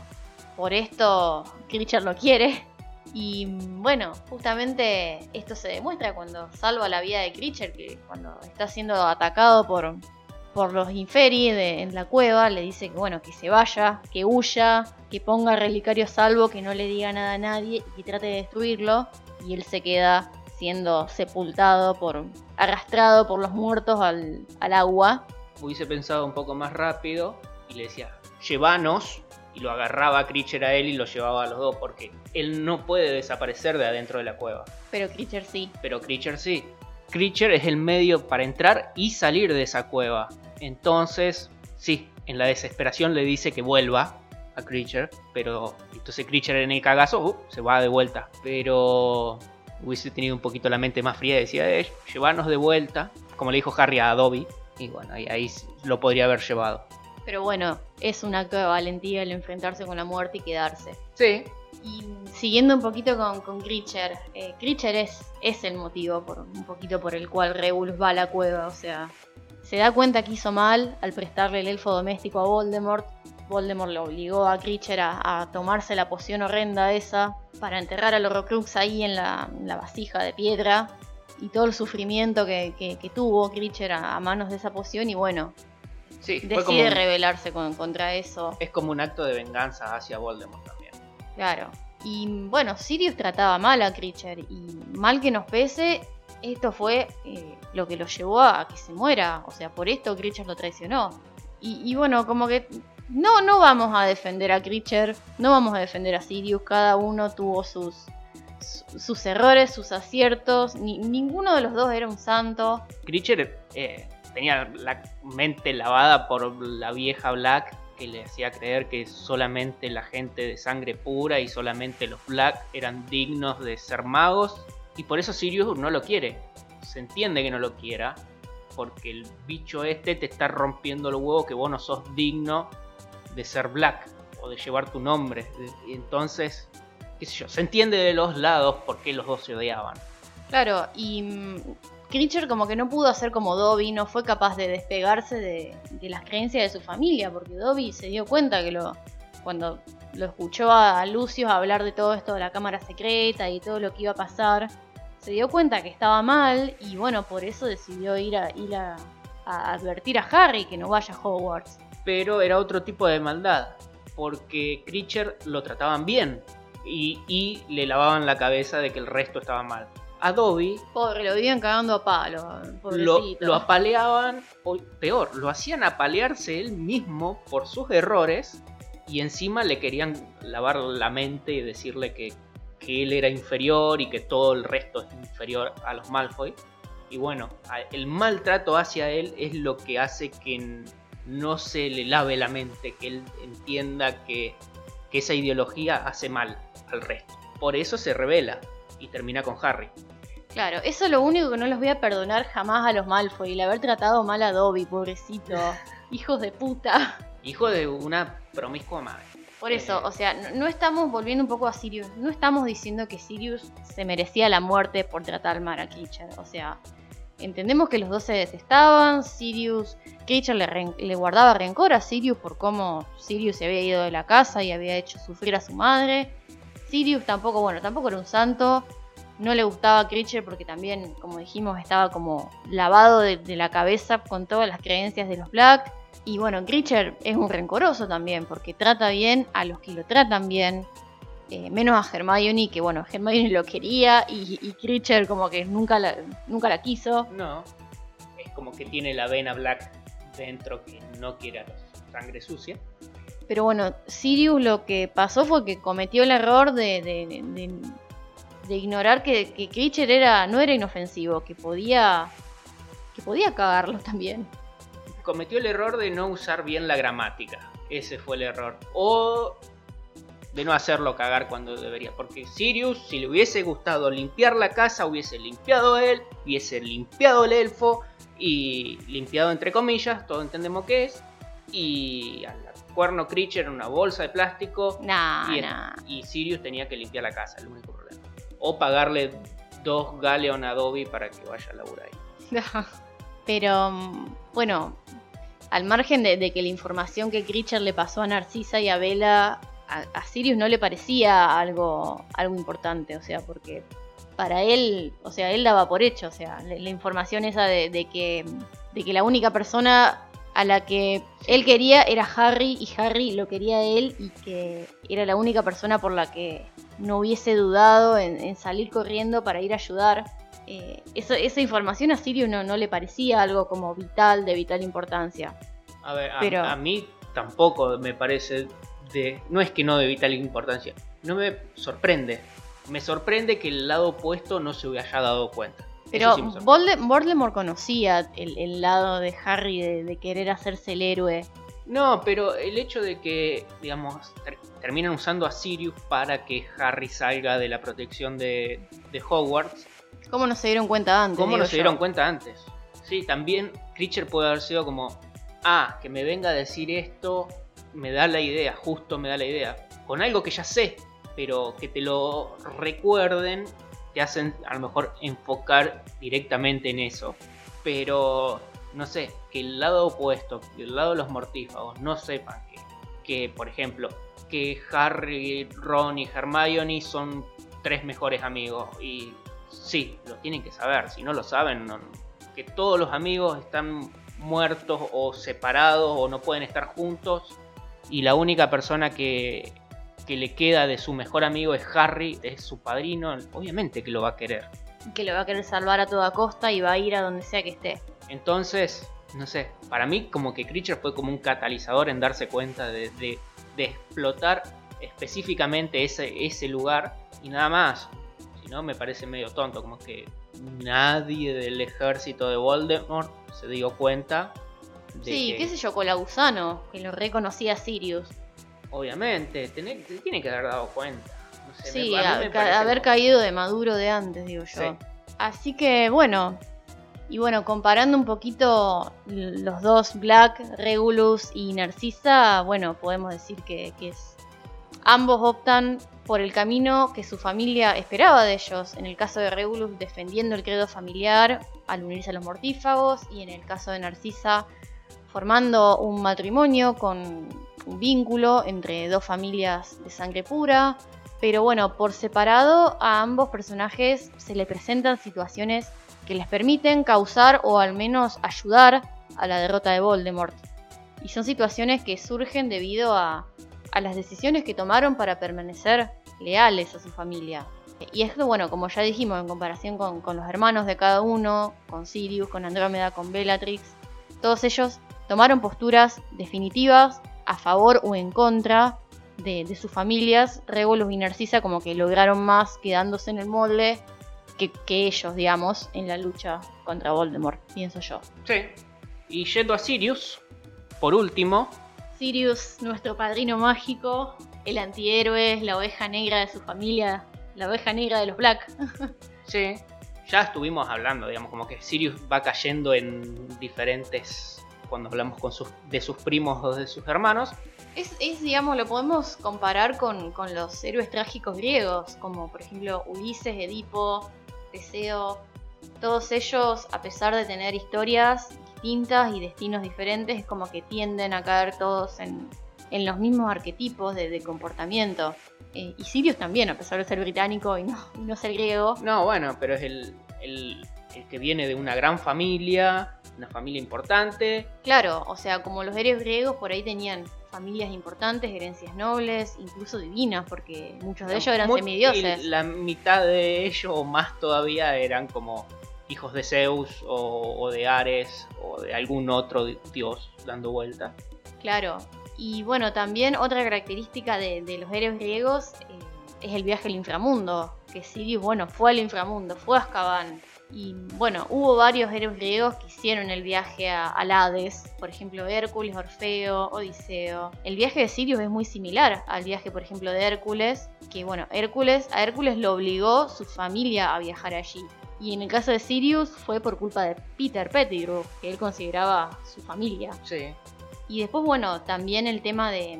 por esto Creature lo quiere. Y bueno, justamente esto se demuestra cuando salva la vida de Creature, que cuando está siendo atacado por, por los Inferi en la cueva, le dice que bueno, que se vaya, que huya, que ponga el relicario a salvo, que no le diga nada a nadie y que trate de destruirlo. Y él se queda siendo sepultado por arrastrado por los muertos al, al agua. Hubiese pensado un poco más rápido y le decía, llévanos. Y lo agarraba a Creature a él y lo llevaba a los dos, porque él no puede desaparecer de adentro de la cueva. Pero Creature sí. Pero Creature sí. Creature es el medio para entrar y salir de esa cueva. Entonces, sí, en la desesperación le dice que vuelva a Creature. Pero entonces Creature en el cagazo uh, se va de vuelta. Pero hubiese tenido un poquito la mente más fría y decía, eh, llevarnos de vuelta. Como le dijo Harry a Adobe. Y bueno, ahí, ahí lo podría haber llevado. Pero bueno, es un acto de valentía el enfrentarse con la muerte y quedarse. Sí, Y siguiendo un poquito con, con Creature, eh, Creature es, es el motivo por, un poquito por el cual Regulus va a la cueva. O sea, se da cuenta que hizo mal al prestarle el elfo doméstico a Voldemort. Voldemort lo obligó a Creature a, a tomarse la poción horrenda esa para enterrar al Horrocrux ahí en la, en la vasija de piedra. Y todo el sufrimiento que, que- que tuvo Creature a, a manos de esa poción. Y bueno, sí. Decide un- rebelarse con- contra eso. es como un acto de venganza hacia Voldemort también. Claro. Y bueno, Sirius trataba mal a Creature y mal que nos pese, esto fue eh, lo que lo llevó a que se muera. O sea, por esto Creature lo traicionó. Y, y bueno, como que no, no vamos a defender a Creature, no vamos a defender a Sirius, cada uno tuvo sus, su- sus errores, sus aciertos, ni- ninguno de los dos era un santo. Creature eh, tenía la mente lavada por la vieja Black que le hacía creer que solamente la gente de sangre pura y solamente los Black eran dignos de ser magos y por eso Sirius no lo quiere. Se entiende que no lo quiera porque el bicho este te está rompiendo los huevos que vos no sos digno de ser Black o de llevar tu nombre. Entonces, qué sé yo, se entiende de los lados por qué los dos se odiaban. Claro, y Creature como que no pudo hacer como Dobby, no fue capaz de despegarse de, las creencias de su familia, porque Dobby se dio cuenta que lo cuando lo escuchó a, Lucius hablar de todo esto de la cámara secreta y todo lo que iba a pasar, se dio cuenta que estaba mal y bueno, por eso decidió ir a, ir a, advertir a Harry que no vaya a Hogwarts. pero era otro tipo de maldad, porque Creature lo trataban bien y le lavaban la cabeza de que el resto estaba mal. A Dobby Pobre, lo vivían cagando a palo, lo, lo apaleaban, o peor, lo hacían apalearse él mismo por sus errores y encima le querían lavar la mente y decirle que, que él era inferior y que todo el resto es inferior a los Malfoy. Y bueno, el maltrato hacia él es lo que hace que no se le lave la mente, que él entienda que, que esa ideología hace mal al resto. Por eso se revela y termina con Harry. Claro, eso es lo único que no los voy a perdonar jamás a los Malfoy, el haber tratado mal a Dobby, pobrecito. <laughs> Hijos de puta. Hijo de una promiscua madre. Por eso, o sea, no, estamos volviendo un poco a Sirius, no estamos diciendo que Sirius se merecía la muerte por tratar mal a Creature. O sea, entendemos que los dos se detestaban, Sirius, Creature le, ren- le guardaba rencor a Sirius por cómo Sirius se había ido de la casa y había hecho sufrir a su madre. Sirius tampoco, bueno, tampoco era un santo. No le gustaba a Creature porque también, como dijimos, estaba como lavado de, de la cabeza con todas las creencias de los Black. Y bueno, Creature es un rencoroso también porque trata bien a los que lo tratan bien. eh, menos a Hermione, que bueno, Hermione lo quería y, y Creature como que nunca la, nunca la quiso. No. Es como que tiene la vena black dentro que no quiere a la sangre sucia. Pero bueno, Sirius lo que pasó fue que cometió el error de, de- de- de ignorar que, que era, no era inofensivo, que podía, que podía cagarlo también. Cometió el error de no usar bien la gramática. Ese fue el error. O de no hacerlo cagar cuando debería. Porque Sirius, si le hubiese gustado limpiar la casa, hubiese limpiado él, hubiese limpiado el elfo y limpiado entre comillas, todo entendemos qué es. Y al cuerno Creature en una bolsa de plástico. Nah, y, nah. y Sirius tenía que limpiar la casa, el único problema. O pagarle dos Galeon a Dobby para que vaya a laburar ahí. <laughs> Pero mm, bueno, al margen de, que la información que Creature le pasó a Narcisa y a Bella, a, Sirius no le parecía algo, algo importante, o sea, porque para él, o sea, él daba por hecho, o sea, la, información esa de, que, de que la única persona a la que él quería era Harry y Harry lo quería él y que era la única persona por la que no hubiese dudado en, en salir corriendo para ir a ayudar. Eh, eso- esa información a Sirius no, no le parecía algo como vital, de vital importancia. A ver, a, Pero- a mí tampoco me parece de. No es que no de vital importancia. No me sorprende. Me sorprende que el lado opuesto no se haya dado cuenta. Pero sí Voldemort conocía el, el lado de Harry de, de querer hacerse el héroe. No, pero el hecho de que, digamos, terminan usando a Sirius para que Harry salga de la protección de, de Hogwarts. ¿Cómo no se dieron cuenta antes? ¿Cómo no se dieron cuenta antes? Sí, también Creature puede haber sido como, ah, que me venga a decir esto, me da la idea, justo me da la idea. Con algo que ya sé, pero que te lo recuerden, te hacen a lo mejor enfocar directamente en eso. Pero, no sé, que el lado opuesto, que el lado de los mortífagos, no sepan que, que por ejemplo, que Harry, Ron y Hermione son tres mejores amigos. Y sí, lo tienen que saber. Si no lo saben, no- que todos los amigos están muertos o separados o no pueden estar juntos. Y la única persona que, que le queda de su mejor amigo es Harry, es su padrino. Obviamente que lo va a querer. Que lo va a querer salvar a toda costa y va a ir a donde sea que esté. Entonces, no sé, para mí como que Creature fue como un catalizador en darse cuenta de, de- de explotar específicamente ese, ese lugar y nada más. Si no, me parece medio tonto, como que nadie del ejército de Voldemort se dio cuenta de Sí, que, qué sé yo, Colagusano, que lo reconocía Sirius. obviamente, te tiene que haber dado cuenta. No sé, Sí, me- a a- haber como- caído de maduro de antes, digo yo. Sí. Así que bueno, y bueno, comparando un poquito los dos, Black, Regulus y Narcisa, bueno, podemos decir que, que es, ambos optan por el camino que su familia esperaba de ellos. En el caso de Regulus, defendiendo el credo familiar al unirse a los mortífagos, y en el caso de Narcisa, formando un matrimonio con un vínculo entre dos familias de sangre pura. Pero bueno, por separado a ambos personajes se le presentan situaciones que les permiten causar o al menos ayudar a la derrota de Voldemort. Y son situaciones que surgen debido a, a las decisiones que tomaron para permanecer leales a su familia. Y esto, bueno, como ya dijimos, en comparación con, con los hermanos de cada uno, con Sirius, con Andrómeda, con Bellatrix, todos ellos tomaron posturas definitivas a favor o en contra de, de sus familias. Regulus y Narcisa como que lograron más quedándose en el molde que, que ellos, digamos, en la lucha contra Voldemort, pienso yo. Sí. Y yendo a Sirius, por último, Sirius, nuestro padrino mágico, el antihéroe, la oveja negra de su familia, la oveja negra de los Black. <laughs> Sí, ya estuvimos hablando, digamos, como que Sirius va cayendo en diferentes. Cuando hablamos con sus, de sus primos o de sus hermanos. Es, es, digamos, lo podemos comparar con, con los héroes trágicos griegos, como por ejemplo Ulises, Edipo, Teseo. Todos ellos, a pesar de tener historias distintas y destinos diferentes, es como que tienden a caer todos en, en los mismos arquetipos de, comportamiento. Eh, y Sirius también, a pesar de ser británico y no, y no ser griego. No, bueno, pero es el que viene de una gran familia, una familia importante. Claro, o sea, como los héroes griegos por ahí tenían familias importantes, herencias nobles, incluso divinas, porque muchos de ellos eran semidioses. La mitad de ellos, o más todavía, eran como hijos de Zeus o, o de Ares o de algún otro di- dios dando vuelta. Claro. Y bueno, también otra característica de, de los héroes griegos eh, es el viaje al inframundo. Que Sirius, bueno, fue al inframundo, fue a Azkaban. Y bueno, hubo varios héroes griegos que hicieron el viaje a, al Hades. Por ejemplo, Hércules, Orfeo, Odiseo. El viaje de Sirius es muy similar al viaje, por ejemplo, de Hércules. Que bueno, Hércules, a Hércules lo obligó su familia a viajar allí. Y en el caso de Sirius fue por culpa de Peter Pettigrew, que él consideraba su familia. Sí. Y después, bueno, también el tema de,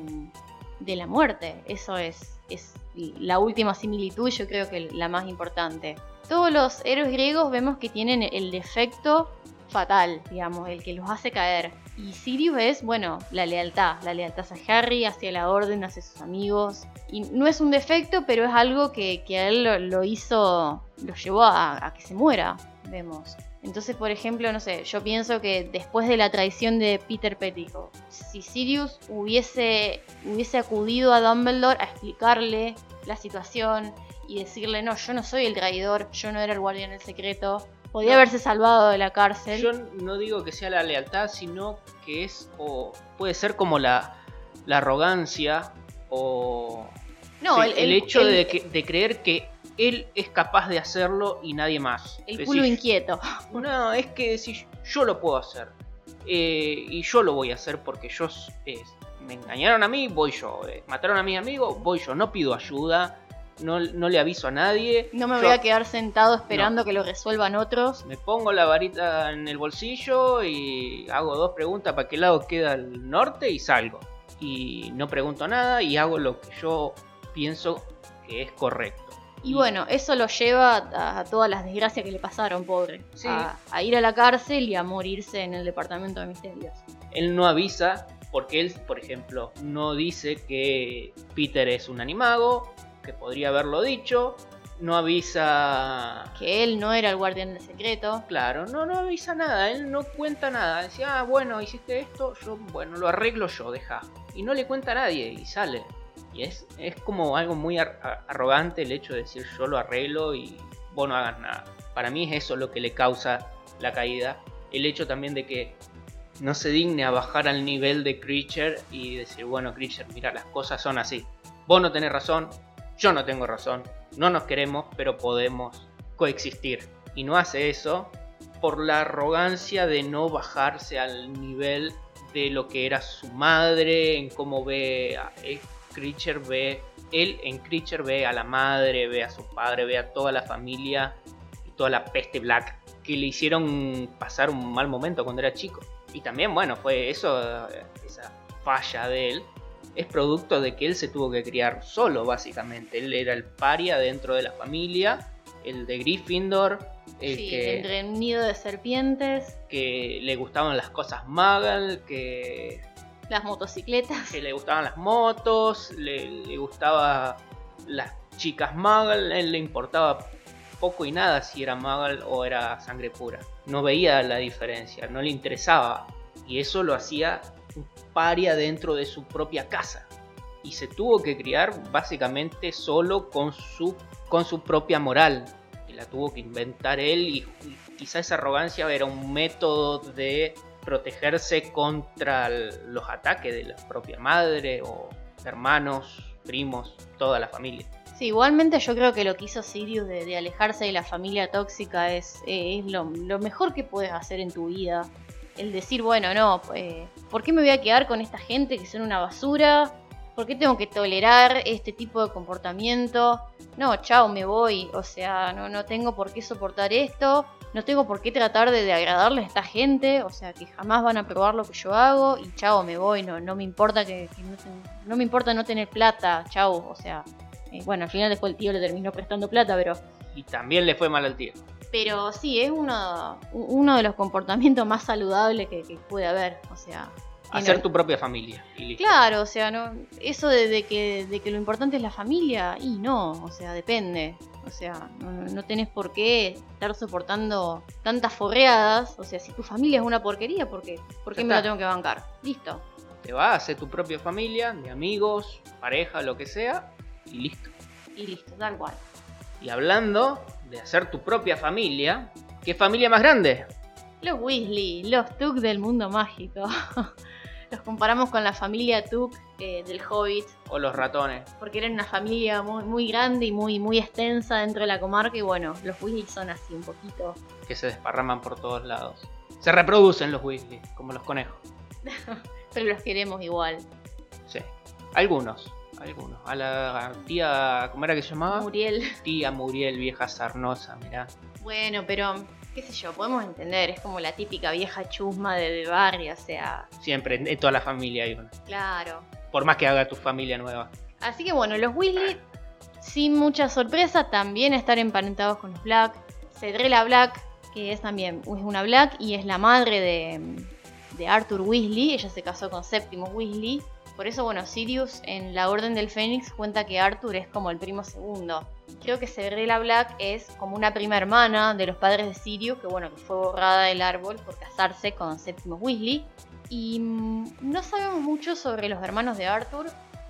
de la muerte. Eso es, es la última similitud, yo creo que la más importante. Todos los héroes griegos vemos que tienen el defecto fatal, digamos, el que los hace caer. Y Sirius es, bueno, la lealtad, la lealtad hacia Harry, hacia la orden, hacia sus amigos. Y no es un defecto, pero es algo que, que a él lo, hizo, lo llevó a, a que se muera, vemos. Entonces, por ejemplo, no sé, yo pienso que después de la traición de Peter Pettigrew, si Sirius hubiese, hubiese acudido a Dumbledore a explicarle la situación y decirle, no, yo no soy el traidor, yo no era el guardián del secreto, podía No. haberse salvado de la cárcel. Yo no digo que sea la lealtad, sino que es o puede ser como la, la arrogancia o no, sí, el, hecho de, que- de creer que él es capaz de hacerlo y nadie más. El culo inquieto. <laughs> No, es que decir, yo lo puedo hacer. eh, y yo lo voy a hacer porque yo eh, me engañaron a mí, voy yo. eh, mataron a mi amigo, voy yo. No pido ayuda, no, no le aviso a nadie. No me yo voy a quedar sentado esperando que lo resuelvan otros. Me pongo la varita en el bolsillo y hago dos preguntas para qué lado queda el norte y salgo. Y no pregunto nada y hago lo que yo pienso que es correcto. Y bueno, eso lo lleva a, a todas las desgracias que le pasaron, pobre. Sí. A, a ir a la cárcel y a morirse en el departamento de misterios. él no avisa porque él, por ejemplo, no dice que Peter es un animago, que podría haberlo dicho, no avisa... Que él no era el guardián del secreto. Claro, no, no avisa nada, él no cuenta nada. Decía, ah, bueno, hiciste esto, yo, bueno, lo arreglo yo, deja. Y no le cuenta a nadie y sale. Y es, es como algo muy ar- arrogante el hecho de decir yo lo arreglo y vos no hagas nada. Para mí es eso lo que le causa la caída. El hecho también de que no se digne a bajar al nivel de Creature y decir, bueno, Creature, mira, las cosas son así. Vos no tenés razón, yo no tengo razón, no nos queremos, pero podemos coexistir. Y no hace eso por la arrogancia de no bajarse al nivel de lo que era su madre, en cómo ve a Creature, ve, él en Creature ve a la madre, ve a su padre, ve a toda la familia y toda la peste black que le hicieron pasar un mal momento cuando era chico. Y también, bueno, fue eso, esa falla de él, es producto de que él se tuvo que criar solo, básicamente. Él era el paria dentro de la familia, el de Gryffindor, el Sí, que, entre un nido de serpientes, que le gustaban las cosas Muggle, que, las motocicletas. que le gustaban las motos, le, le gustaba las chicas a él le importaba poco y nada si era Muggle o era sangre pura. No veía la diferencia, no le interesaba. Y eso lo hacía paria dentro de su propia casa. Y se tuvo que criar básicamente solo con su, con su propia moral. Y la tuvo que inventar él y, quizá esa arrogancia era un método de protegerse contra los ataques de la propia madre o hermanos, primos, toda la familia. Sí, igualmente yo creo que lo que hizo Sirius de, de alejarse de la familia tóxica es, eh, es lo, lo mejor que puedes hacer en tu vida. El decir, bueno, no, eh, ¿por qué me voy a quedar con esta gente que son una basura? ¿Por qué tengo que tolerar este tipo de comportamiento? No, chao, me voy. O sea, no, no tengo por qué soportar esto. No tengo por qué tratar de, de agradarle a esta gente. O sea, que jamás van a probar lo que yo hago. Y chao, me voy. No, no me importa que, no me importa no tener plata. Chao. O sea, eh, bueno, al final después el tío le terminó prestando plata, pero Y también le fue mal al tío. Pero sí, es uno, uno de los comportamientos más saludables que, que puede haber. O sea, Hacer tu propia familia. Y. Claro, o sea, no, eso de, de que, de que lo importante es la familia, y no, o sea, depende. O sea, no, no tenés por qué estar soportando tantas forreadas. O sea, si tu familia es una porquería, ¿por qué? ¿Por qué me lo tengo que bancar? Listo. Te vas a hacer tu propia familia, de amigos, pareja, lo que sea, y listo. Y listo, tal cual. Y hablando de hacer tu propia familia, ¿qué familia más grande? Los Weasley, los Tuk del mundo mágico. <laughs> los comparamos con la familia Tuk eh, del Hobbit, O los ratones. porque eran una familia muy, muy grande y muy, muy extensa dentro de la comarca. Y bueno, los Weasley son así un poquito. que se desparraman por todos lados. Se reproducen los Weasley, como los conejos. <laughs> Pero los queremos igual. Sí. Algunos, algunos. A la tía, ¿cómo era que se llamaba? Muriel. Tía Muriel, vieja sarnosa, mirá. Bueno, pero qué sé yo, podemos entender, es como la típica vieja chusma de, de barrio, o sea, Siempre, en toda la familia hay una. claro. Por más que haga tu familia nueva. Así que bueno, los Weasley, sin mucha sorpresa, también están emparentados con los Black. Cedrela Black, que es también es una Black y es la madre de, de Arthur Weasley, ella se casó con Séptimo Weasley. Por eso, bueno, Sirius en la Orden del Fénix cuenta que Arthur es como el primo segundo. Creo que Cedrela Black es como una prima hermana de los padres de Sirius, que bueno, que fue borrada del árbol por casarse con Séptimo Weasley. Y mm, no sabemos mucho sobre los hermanos de Arthur.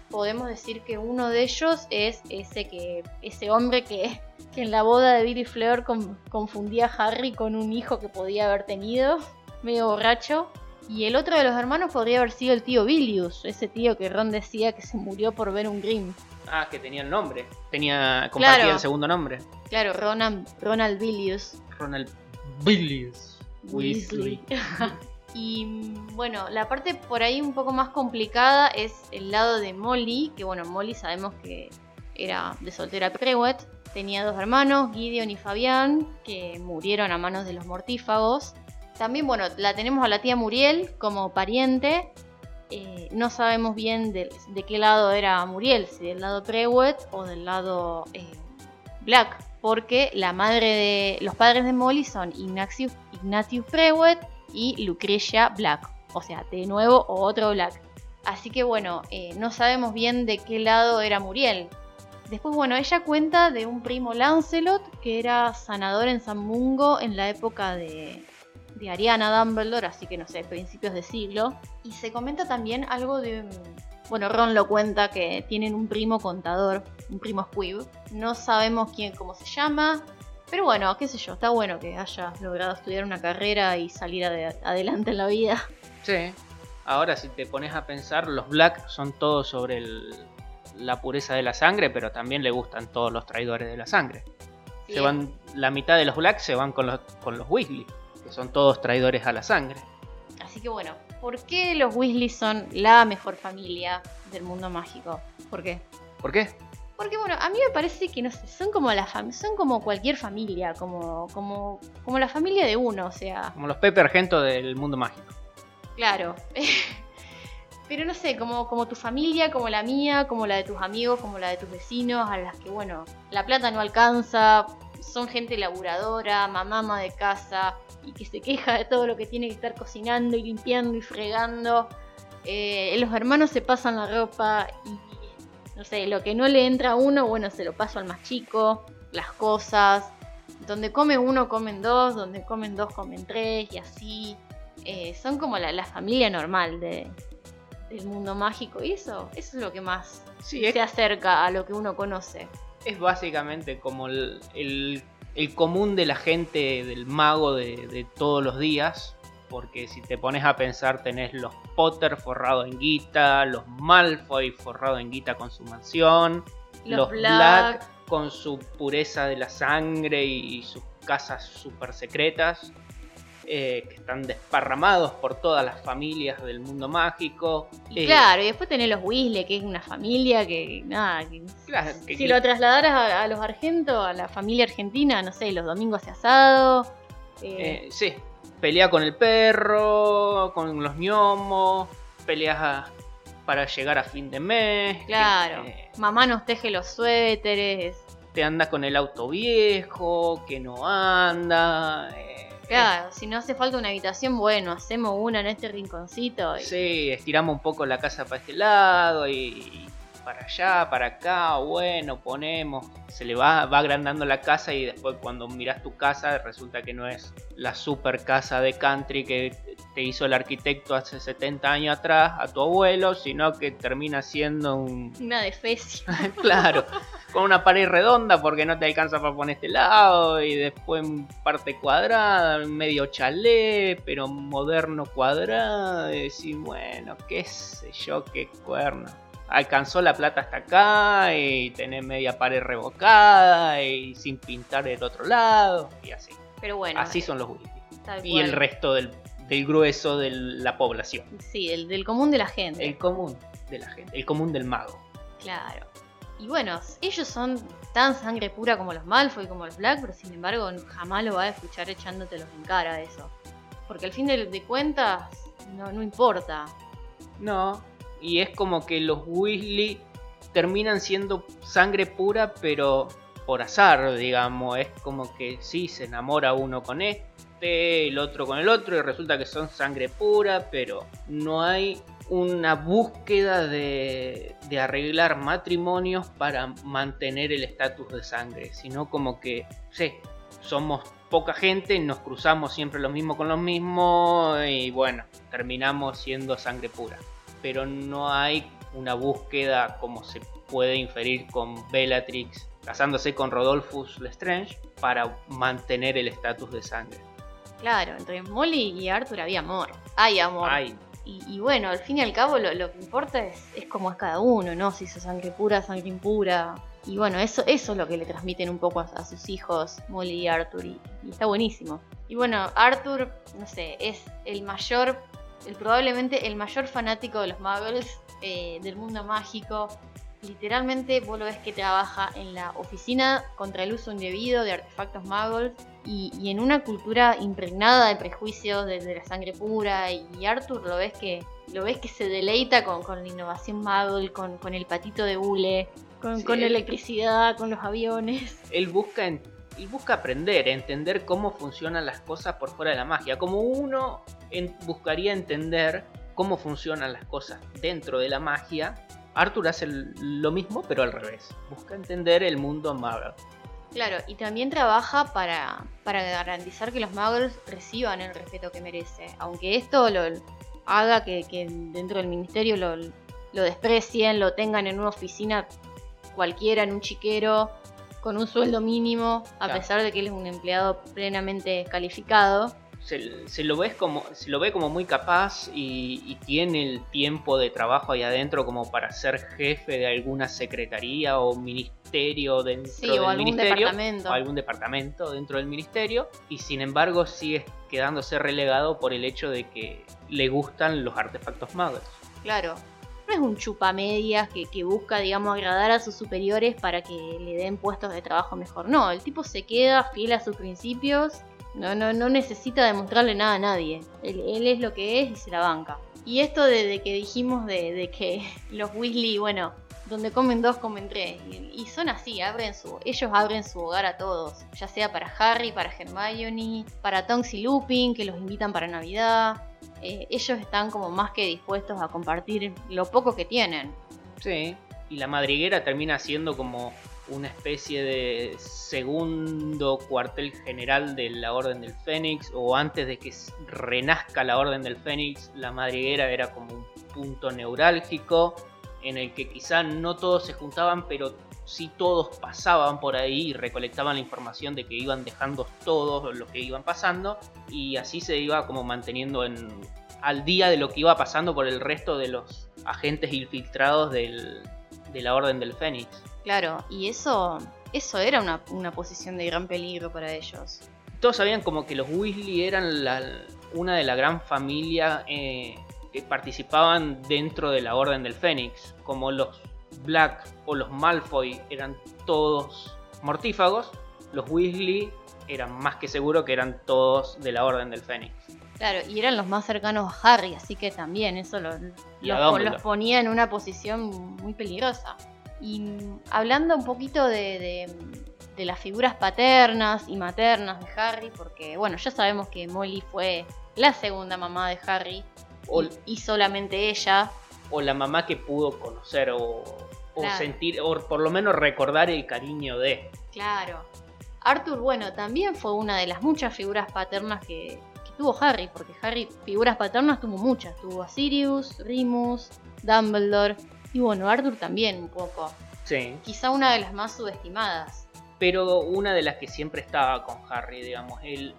Podemos decir que uno de ellos es ese que ese hombre que, que en la boda de Billy Fleur con- confundía a Harry con un hijo que podía haber tenido, medio borracho. Y el otro de los hermanos podría haber sido el tío Bilius, ese tío que Ron decía que se murió por ver un Grimm. Ah, que tenía el nombre. Tenía, compartía Claro. el segundo nombre. Claro, Ronald, Ronald Bilius. Ronald Billius Weasley. <laughs> y bueno, la parte por ahí un poco más complicada es el lado de Molly, que bueno, Molly sabemos que era de soltera Prewet. Tenía dos hermanos, Gideon y Fabián, que murieron a manos de los mortífagos. También, bueno, la tenemos a la tía Muriel como pariente. Eh, no sabemos bien de, qué lado era Muriel, si del lado Prewet o del lado eh, Black, porque la madre de los padres de Molly son Ignatius, Ignatius Prewet y Lucrecia Black, o sea, de nuevo otro Black. Así que bueno, eh, no sabemos bien de qué lado era Muriel. Después, bueno, ella cuenta de un primo Lancelot que era sanador en San Mungo en la época de, de Ariana Dumbledore, así que no sé, principios de siglo. Y se comenta también algo de. un- Bueno, Ron lo cuenta que tienen un primo contador, un primo Squib. No sabemos quién, cómo se llama. Pero bueno, qué sé yo, está bueno que haya logrado estudiar una carrera y salir ade- adelante en la vida. Sí. Ahora, si te pones a pensar, los Black son todos sobre el- la pureza de la sangre, pero también le gustan todos los traidores de la sangre. Se van, la mitad de los Black se van con los, con los Weasley, que son todos traidores a la sangre. Así que bueno, ¿por qué los Weasley son la mejor familia del mundo mágico? ¿Por qué? ¿Por qué? Porque bueno, a mí me parece que no sé, son como la son como cualquier familia, como, como, como la familia de uno, o sea, Como los Pepe Argento del mundo mágico. claro. <laughs> Pero no sé, como, como tu familia, como la mía, como la de tus amigos, como la de tus vecinos, a las que bueno, la plata no alcanza, son gente laburadora, mamá ama de casa, y que se queja de todo lo que tiene que estar cocinando y limpiando y fregando. Eh, los hermanos se pasan la ropa y no sé, lo que no le entra a uno, bueno, se lo paso al más chico, las cosas. Donde come uno, comen dos, donde comen dos, comen tres, y así. Eh, son como la, la familia normal de, del mundo mágico, y eso, eso es lo que más Sí, es, se acerca a lo que uno conoce. Es básicamente como el, el- el común de la gente del mago de, de todos los días. Porque si te pones a pensar, tenés los Potter forrados en guita, los Malfoy forrados en guita con su mansión, Los, los, Black, Black. con su pureza de la sangre y sus casas super secretas, eh, que están desparramados por todas las familias del mundo mágico. y Eh, claro, y después tenés los Weasley, que es una familia que, nada, que claro, que- si lo trasladaras a, a los argentos, a la familia argentina, no sé, los domingos hace asado. eh, sí, pelea con el perro, con los gnomos, peleas a- para llegar a fin de mes. claro, mamá nos teje los suéteres. te andas con el auto viejo, que no anda. eh, Claro, si no hace falta una habitación, bueno, hacemos una en este rinconcito. y- Sí, estiramos un poco la casa para este lado y para allá, para acá, bueno, ponemos. Se le va, va agrandando la casa y después cuando miras tu casa resulta que no es la super casa de country que te hizo el arquitecto hace 70 años atrás a tu abuelo, sino que termina siendo un... Una <laughs> claro, con una pared redonda porque no te alcanza para poner este lado y después parte cuadrada, medio chalet, pero moderno cuadrado. Y bueno, qué sé yo, qué cuerno. Alcanzó la plata hasta acá y tenés media pared revocada y sin pintar del otro lado y así. Pero bueno. así eh, son los tal Y cual. el resto del, del grueso de la población. Sí, el del común de la gente. El común de la gente, el común del mago. Claro. Y bueno, ellos son tan sangre pura como los Malfoy, como los Black, pero sin embargo jamás lo vas a escuchar echándotelos en cara eso. Porque al fin de, de cuentas, no, no importa. No, y es como que los Weasley terminan siendo sangre pura, pero por azar, digamos. Es como que sí, se enamora uno con este, el otro con el otro, y resulta que son sangre pura, pero no hay una búsqueda de, arreglar matrimonios para mantener el estatus de sangre, sino como que, sí, somos poca gente, nos cruzamos siempre lo mismo con lo mismo y bueno, terminamos siendo sangre pura. Pero no hay una búsqueda como se puede inferir con Bellatrix casándose con Rodolphus Lestrange para mantener el estatus de sangre. Claro, entre Molly y Arthur había amor. Hay amor. Ay, Y, y bueno, al fin y al cabo lo, lo que importa es, es cómo es cada uno, ¿no? Si es sangre pura, sangre impura. Y bueno, eso, eso es lo que le transmiten un poco a, a sus hijos, Molly y Arthur. Y, y está buenísimo. Y bueno, Arthur, no sé, es el mayor, el, probablemente el mayor fanático de los muggles, eh, del mundo mágico. Literalmente vos lo ves que trabaja en la oficina contra el uso indebido de artefactos muggles y, y en una cultura impregnada de prejuicios de, de la sangre pura y Arthur lo ves que lo ves que se deleita con, con la innovación Muggle, con, con el patito de hule, con, Sí. con la electricidad, con los aviones. él busca, en- él busca aprender, entender cómo funcionan las cosas por fuera de la magia. Como uno en- buscaría entender cómo funcionan las cosas dentro de la magia, Arthur hace lo mismo, pero al revés. Busca entender el mundo mago. Claro, y también trabaja para, para garantizar que los muggles reciban el respeto que merece. Aunque esto lo haga que, que dentro del ministerio lo, lo desprecien, lo tengan en una oficina cualquiera, en un chiquero, con un sueldo mínimo, a Claro. pesar de que él es un empleado plenamente calificado. Se, se lo ves como, se lo ve como muy capaz y, y tiene el tiempo de trabajo ahí adentro como para ser jefe de alguna secretaría o ministerio dentro Sí, del o algún ministerio. departamento. o algún departamento dentro del ministerio y sin embargo sigue quedándose relegado por el hecho de que le gustan los artefactos magos. Claro. No es un chupamedias que, que busca, digamos, agradar a sus superiores para que le den puestos de trabajo mejor. No, el tipo se queda fiel a sus principios. No, no, no necesita demostrarle nada a nadie. Él, es lo que es y se la banca. Y esto de, que dijimos de, de que <laughs> los Weasley, bueno, donde comen dos, comen tres. Y, y son así, abren su, ellos abren su hogar a todos. Ya sea para Harry, para Hermione, para Tonks y Lupin, que los invitan para Navidad. Eh, ellos están como más que dispuestos a compartir lo poco que tienen. Sí. Y la madriguera termina siendo como una especie de segundo cuartel general de la Orden del Fénix o antes de que renazca la Orden del Fénix, la madriguera era como un punto neurálgico en el que quizá no todos se juntaban, pero sí todos pasaban por ahí y recolectaban la información de que iban dejando todos lo que iban pasando y así se iba como manteniendo en, al día de lo que iba pasando por el resto de los agentes infiltrados del- de la Orden del Fénix. Claro, y eso, eso era una, una posición de gran peligro para ellos. Todos sabían como que los Weasley eran la- una de la gran familia eh, que participaban dentro de la Orden del Fénix, como los Black o los Malfoy eran todos mortífagos, los Weasley eran más que seguro que eran todos de la Orden del Fénix. Claro, y eran los más cercanos a Harry, así que también eso los, los ponía en una posición muy peligrosa. Y hablando un poquito de, de- de las figuras paternas y maternas de Harry, porque bueno, ya sabemos que Molly fue la segunda mamá de Harry y solamente ella. O la mamá que pudo conocer o, o Claro. sentir, o por lo menos recordar el cariño de. Claro. Arthur, bueno, también fue una de las muchas figuras paternas que, que tuvo Harry, porque Harry figuras paternas tuvo muchas. Tuvo a Sirius, Remus, Dumbledore y bueno, Arthur también un poco. Sí. Quizá una de las más subestimadas. pero una de las que siempre estaba con Harry, digamos. Él,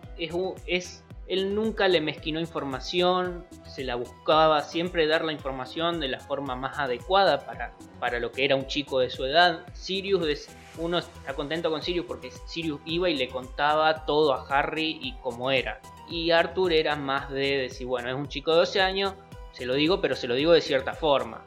es, él nunca le mezquinó información, se la buscaba siempre dar la información de la forma más adecuada para, para lo que era un chico de su edad. Sirius, es, uno está contento con Sirius porque Sirius iba y le contaba todo a Harry y cómo era. Y Arthur era más de decir, bueno, es un chico de 12 años, se lo digo, pero se lo digo de cierta forma.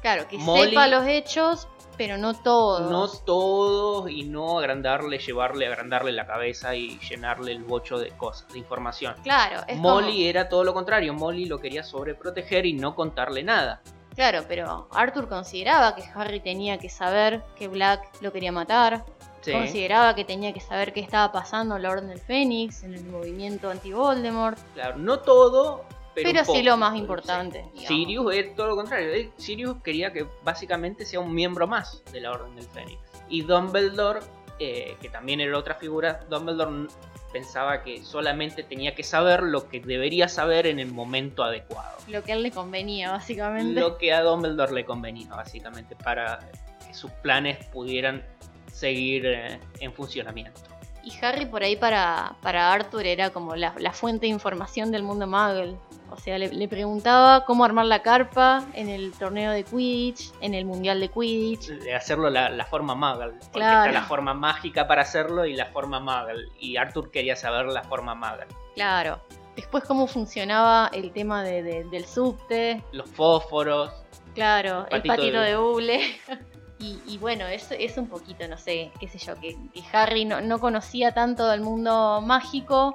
Claro, que Molly- sepa los hechos, pero no todos. No todos y no agrandarle, llevarle, agrandarle la cabeza y llenarle el bocho de cosas, de información. Claro, es Molly era todo lo contrario, Molly lo quería sobreproteger y no contarle nada. Claro, pero Arthur consideraba que Harry tenía que saber que Black lo quería matar. Sí. Consideraba que tenía que saber qué estaba pasando en la Orden del Fénix, en el movimiento anti-Voldemort. Claro, no todo, pero, sí lo más importante, Sí. Sirius es todo lo contrario. Sirius quería que básicamente sea un miembro más de la Orden del Fénix. Y Dumbledore, eh, que también era otra figura, Dumbledore pensaba que solamente tenía que saber lo que debería saber en el momento adecuado. Lo que a él le convenía, básicamente. Lo que a Dumbledore le convenía, básicamente, para que sus planes pudieran seguir eh, en funcionamiento. Y Harry por ahí para, para Arthur era como la, la fuente de información del mundo Muggle. O sea, le, le preguntaba cómo armar la carpa en el torneo de Quidditch, en el mundial de Quidditch. De hacerlo la, la forma Muggle. Porque Claro. está la forma mágica para hacerlo y la forma Muggle. Y Arthur quería saber la forma Muggle. Claro. Después cómo funcionaba el tema de- de- del subte. Los fósforos. Claro, el Patito patito de- de. <laughs> Y, y bueno, eso es un poquito, no sé, qué sé yo, que, que Harry no, no conocía tanto del mundo mágico,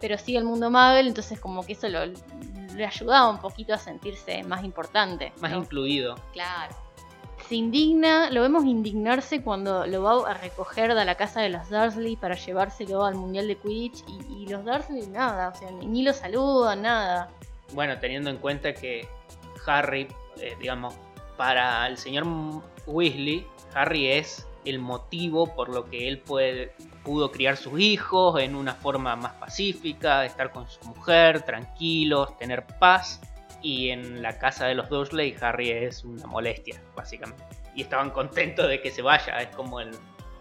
pero sí el mundo Muggle, entonces como que eso lo, le ayudaba un poquito a sentirse más importante. Más ¿no? incluido. Claro. Se indigna, lo vemos indignarse cuando lo va a recoger de la casa de los Dursley para llevárselo al Mundial de Quidditch y, y los Dursley nada, o sea, ni, ni lo saludan, nada. Bueno, teniendo en cuenta que Harry, eh, digamos, para el señor Weasley, Harry es el motivo por lo que él puede, pudo criar sus hijos en una forma más pacífica, estar con su mujer, tranquilos, tener paz. Y en la casa de los Dursley, Harry es una molestia, básicamente. Y estaban contentos de que se vaya, es como el,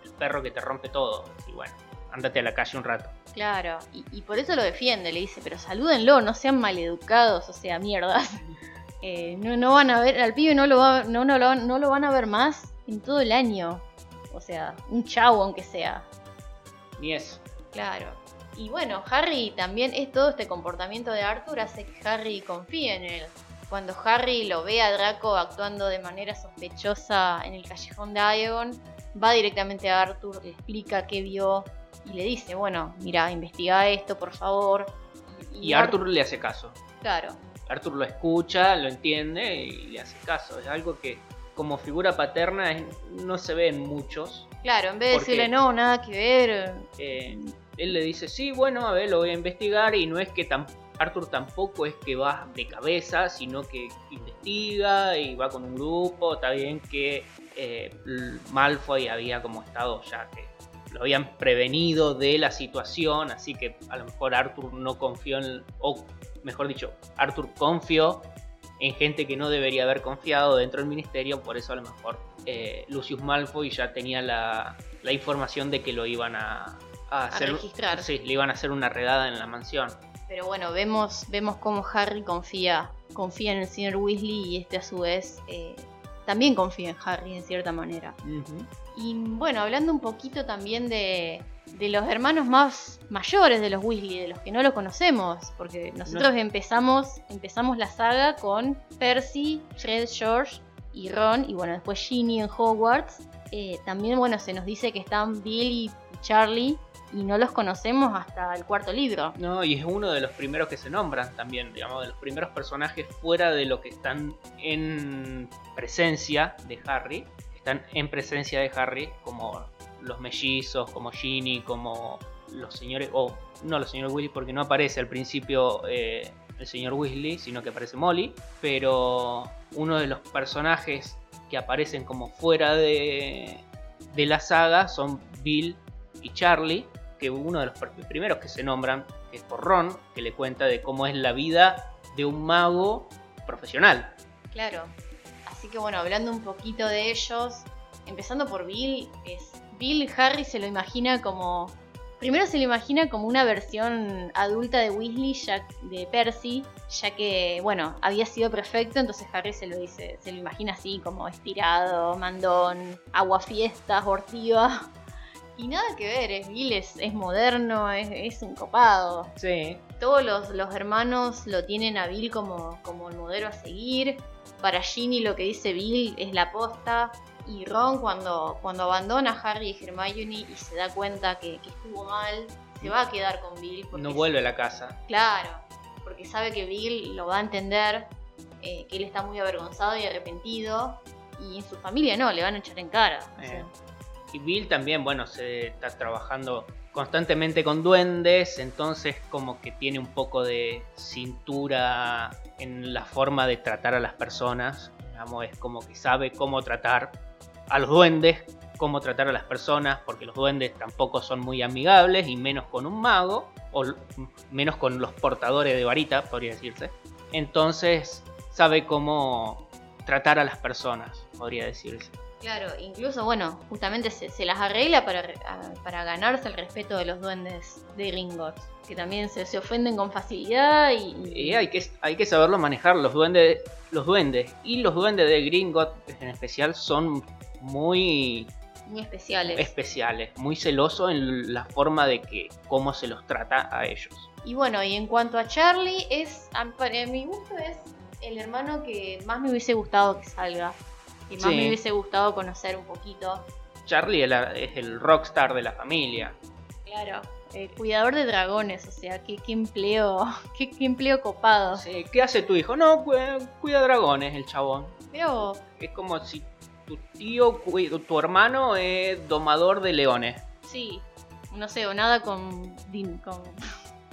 el perro que te rompe todo. Y bueno, ándate a la calle un rato. Claro, y, y por eso lo defiende, le dice, pero salúdenlo, no sean maleducados, o sea, mierdas. <laughs> Eh, no, no van a ver, al pibe no lo, va- no, no, lo, no lo van a ver más en todo el año. O sea, un chau aunque sea. Ni eso. Claro. Y bueno, Harry también es todo este comportamiento de Arthur hace que Harry confíe en él. Cuando Harry lo ve a Draco actuando de manera sospechosa en el callejón de Aegon, va directamente a Arthur, le explica qué vio y le dice, bueno, mira, investiga esto, por favor. Y Arthur le hace caso. Claro, Arthur lo escucha, lo entiende y le hace caso. Es algo que como figura paterna es- no se ve en muchos. claro, en vez de decirle no, nada que ver, Eh, él le dice, sí, bueno, a ver, lo voy a investigar y no es que tam- Arthur tampoco es que va de cabeza, sino que investiga y va con un grupo. Está bien que eh, Malfoy había como estado ya que lo habían prevenido de la situación, así que a lo mejor Arthur no confió en, o mejor dicho, Arthur confió en gente que no debería haber confiado dentro del ministerio, por eso a lo mejor eh, Lucius Malfoy ya tenía la, la información de que lo iban a, a hacer, registrar. Sí, le iban a hacer una redada en la mansión. Pero bueno, vemos, vemos cómo Harry confía, confía en el señor Weasley y este a su vez eh, también confía en Harry en cierta manera. Y bueno, hablando un poquito también de, de los hermanos más mayores de los Weasley, de los que no lo conocemos, porque nosotros empezamos, empezamos la saga con Percy, Fred, George y Ron, y bueno, después Ginny en Hogwarts. Eh, también, bueno, se nos dice que están Bill y Charlie, y no los conocemos hasta el cuarto libro. No, y es uno de los primeros que se nombran también, digamos, de los primeros personajes fuera de lo que están en presencia de Harry, están en presencia de Harry como los mellizos, como Ginny, como los señores, o no los señores Weasley, porque no aparece al principio eh, el señor Weasley, sino que aparece Molly, pero uno de los personajes que aparecen como fuera de, de la saga son Bill y Charlie, que uno de los pr- primeros que se nombran es por Ron, que le cuenta de cómo es la vida de un mago profesional. Claro. Así que bueno, hablando un poquito de ellos, empezando por Bill, es Bill Harry se lo imagina como primero se lo imagina como una versión adulta de Weasley, ya, de Percy, ya que bueno, había sido perfecto, entonces Harry se lo dice, se lo imagina así como estirado, mandón, aguafiestas, ortiva. Y nada que ver, es Bill es, es moderno, es, es un copado Sí, todos los, los hermanos lo tienen a Bill como, como el modelo a seguir. Para Ginny lo que dice Bill es la posta. Y Ron cuando, cuando abandona a Harry y Hermione y se da cuenta que, que estuvo mal, se va a quedar con Bill. Porque no vuelve a la casa. Claro, porque sabe que Bill lo va a entender, eh, que él está muy avergonzado y arrepentido. Y en su familia no, le van a echar en cara. o sea. Eh, Y Bill también, bueno, se está trabajando constantemente con duendes, entonces como que tiene un poco de cintura en la forma de tratar a las personas. Digamos, es como que sabe cómo tratar a los duendes, cómo tratar a las personas, porque los duendes tampoco son muy amigables, y menos con un mago, o menos con los portadores de varita, podría decirse. Entonces sabe cómo tratar a las personas, podría decirse. Claro, incluso, bueno, justamente se, se las arregla para, para ganarse el respeto de los duendes de Gringotts, que también se, se ofenden con facilidad y, Y hay que, hay que saberlo manejar. Los duendes, los duendes y los duendes de Gringotts en especial son muy muy especiales. especiales, muy celosos en la forma de que cómo se los trata a ellos. y bueno, y en cuanto a Charlie, es, para mi gusto es el hermano que más me hubiese gustado que salga, que más Sí. me hubiese gustado conocer un poquito. Charlie es, el rockstar de la familia. Claro, cuidador de dragones, o sea, qué, qué empleo, <laughs> qué, qué empleo copado. Sí, ¿Qué hace tu hijo? No, cu- cuida dragones el chabón. Pero Es como si tu tío, cui- tu hermano es domador de leones. sí, no sé, o nada con, din- con, con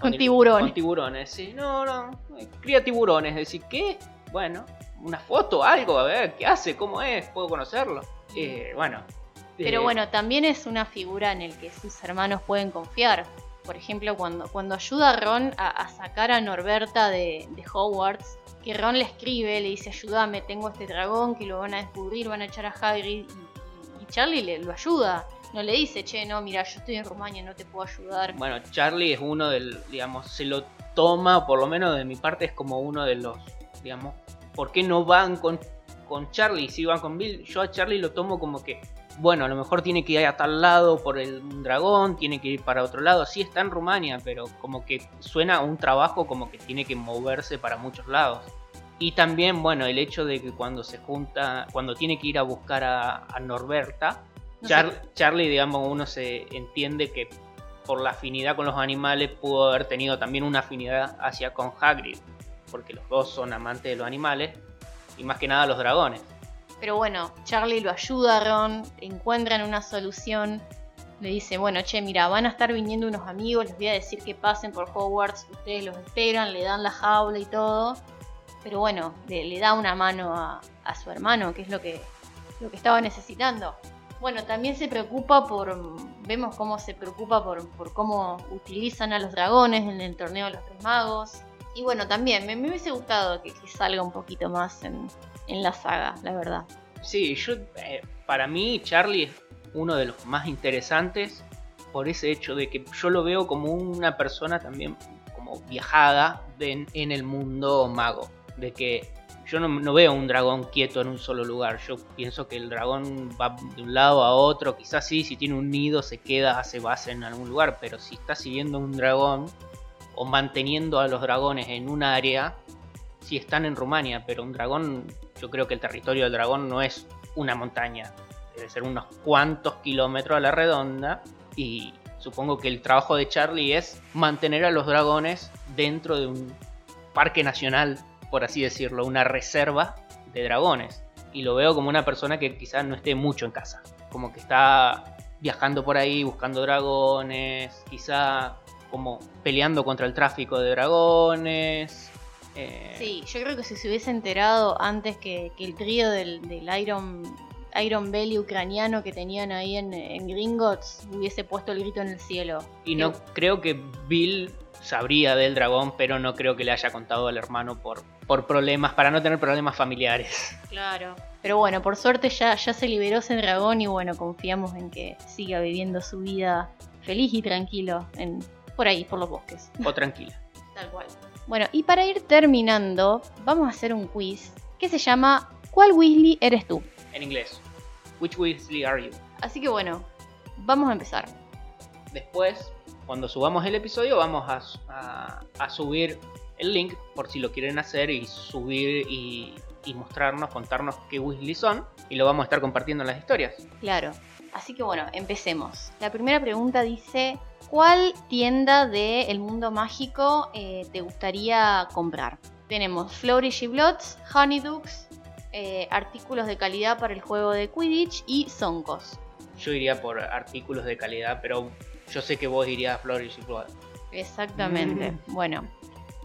Con- tiburones. Con tiburones, sí. No, no. eh, Cría tiburones. Decir, ¿qué? Bueno, una foto, algo, a ver, ¿qué hace? ¿Cómo es? ¿Puedo conocerlo? Eh, bueno. Pero eh, bueno, también es una figura en el que sus hermanos pueden confiar. Por ejemplo, cuando, cuando ayuda a Ron a, a sacar a Norberta de, de Hogwarts, que Ron le escribe, le dice, ayúdame, tengo este dragón que lo van a descubrir, van a echar a Hagrid, y, y- Charlie le, lo ayuda. No le dice, che, no, mira, yo estoy en Rumania, no te puedo ayudar. Bueno, Charlie es uno del, digamos, se lo toma, por lo menos de mi parte, es como uno de los, digamos, ¿por qué no van con, con Charlie? Si van con Bill, yo a Charlie lo tomo como que, bueno, a lo mejor tiene que ir a tal lado por el dragón, tiene que ir para otro lado, sí está en Rumania, pero como que suena a un trabajo como que tiene que moverse para muchos lados. Y también, bueno, el hecho de que cuando se junta, cuando tiene que ir a buscar a, a Norberta, No Char- sé. Charlie, digamos, uno se entiende que por la afinidad con los animales pudo haber tenido también una afinidad hacia con Hagrid, porque los dos son amantes de los animales y más que nada los dragones. Pero bueno, Charlie lo ayuda a Ron, encuentran una solución. Le dice, bueno, che, mira, van a estar viniendo unos amigos, les voy a decir que pasen por Hogwarts, ustedes los esperan, le dan la jaula y todo. Pero bueno, le, da una mano a, su hermano, que es lo que, lo que estaba necesitando. Bueno, también se preocupa por, vemos cómo se preocupa por, por cómo utilizan a los dragones en el torneo de los tres magos. Y bueno, también me, me hubiese gustado que, que salga un poquito más en, en la saga, la verdad. Sí, yo, eh, para mí Charlie es uno de los más interesantes por ese hecho de que yo lo veo como una persona también como viajada en el mundo mago. De que yo no, veo un dragón quieto en un solo lugar. Yo pienso que el dragón va de un lado a otro. Quizás sí, si tiene un nido se queda, hace base en algún lugar. Pero si está siguiendo un dragón o manteniendo a los dragones en un área, sí están en Rumania. Pero un dragón, yo creo que el territorio del dragón no es una montaña. Debe ser unos cuantos kilómetros a la redonda. Y supongo que el trabajo de Charlie es mantener a los dragones dentro de un parque nacional, por así decirlo, una reserva de dragones. Y lo veo como una persona que quizás no esté mucho en casa. Como que está viajando por ahí, buscando dragones, quizá como peleando contra el tráfico de dragones. Eh, Sí, yo creo que si se hubiese enterado antes que, que el trío del, del Iron, Iron Belly ucraniano que tenían ahí en, en Gringotts hubiese puesto el grito en el cielo. Y no creo que Bill sabría del dragón, pero no creo que le haya contado al hermano por, por problemas, para no tener problemas familiares. Claro. Pero bueno, por suerte ya, ya se liberó ese dragón y bueno, confiamos en que siga viviendo su vida feliz y tranquilo en, por ahí, por los bosques. O tranquila. Tal cual. Bueno, y para ir terminando, vamos a hacer un quiz que se llama ¿Cuál Weasley eres tú? En inglés. Which Weasley are you? Así que bueno, vamos a empezar. Después, cuando subamos el episodio, vamos a, a- a subir el link por si lo quieren hacer y subir y, y mostrarnos, contarnos qué Weasley son. Y lo vamos a estar compartiendo en las historias. Claro. Así que bueno, empecemos. La primera pregunta dice, ¿cuál tienda del mundo mágico eh, te gustaría comprar? Tenemos Flourish y Blots, Honeydukes, eh, artículos de calidad para el juego de Quidditch y Soncos. Yo iría por artículos de calidad, pero yo sé que vos irías a Flourish y Blood. Exactamente. Bueno,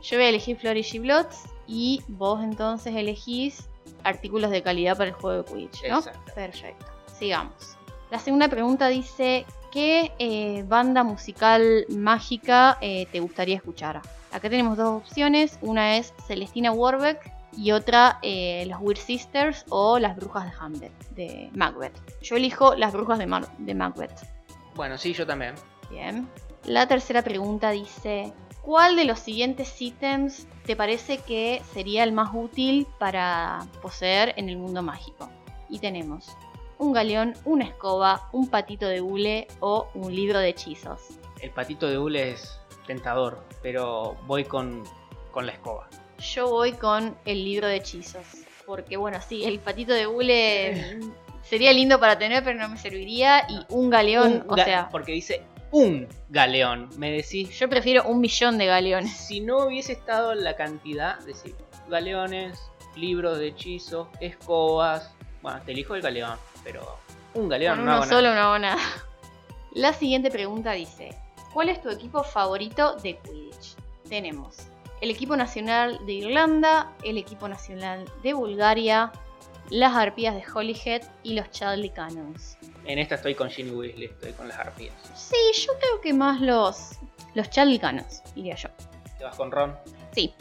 yo voy a elegir Flourish y Blots y vos entonces elegís artículos de calidad para el juego de Quidditch, ¿no? Exacto. Perfecto. Sigamos. La segunda pregunta dice, ¿qué eh, banda musical mágica eh, te gustaría escuchar? Acá tenemos dos opciones. Una es Celestina Warbeck y otra eh, las Weird Sisters o las Brujas de Hamlet, de Macbeth. Yo elijo las Brujas de, Mar- de Macbeth. Bueno, sí, yo también. Bien. La tercera pregunta dice, ¿cuál de los siguientes ítems te parece que sería el más útil para poseer en el mundo mágico? Y tenemos un galeón, una escoba, un patito de hule o un libro de hechizos. El patito de hule es tentador, pero voy con, con la escoba. Yo voy con el libro de hechizos. Porque bueno, sí, el patito de hule sería lindo para tener, pero no me serviría. Y un galeón, Un o ga- sea, Porque dice un galeón. Me decís, yo prefiero un millón de galeones. si no hubiese estado la cantidad, decir, galeones, libros de hechizos, escobas. Bueno, te elijo el galeón, pero un galeón Con no hago solo nada. no hago nada. La siguiente pregunta dice: ¿Cuál es tu equipo favorito de Quidditch? Tenemos el equipo nacional de Irlanda, el equipo nacional de Bulgaria, las arpías de Holyhead y los Chadley Cannons. En esta estoy con Ginny Weasley, estoy con las arpías. Sí, yo creo que más los, los Chadley Cannons, diría yo. ¿Te vas con Ron? Sí.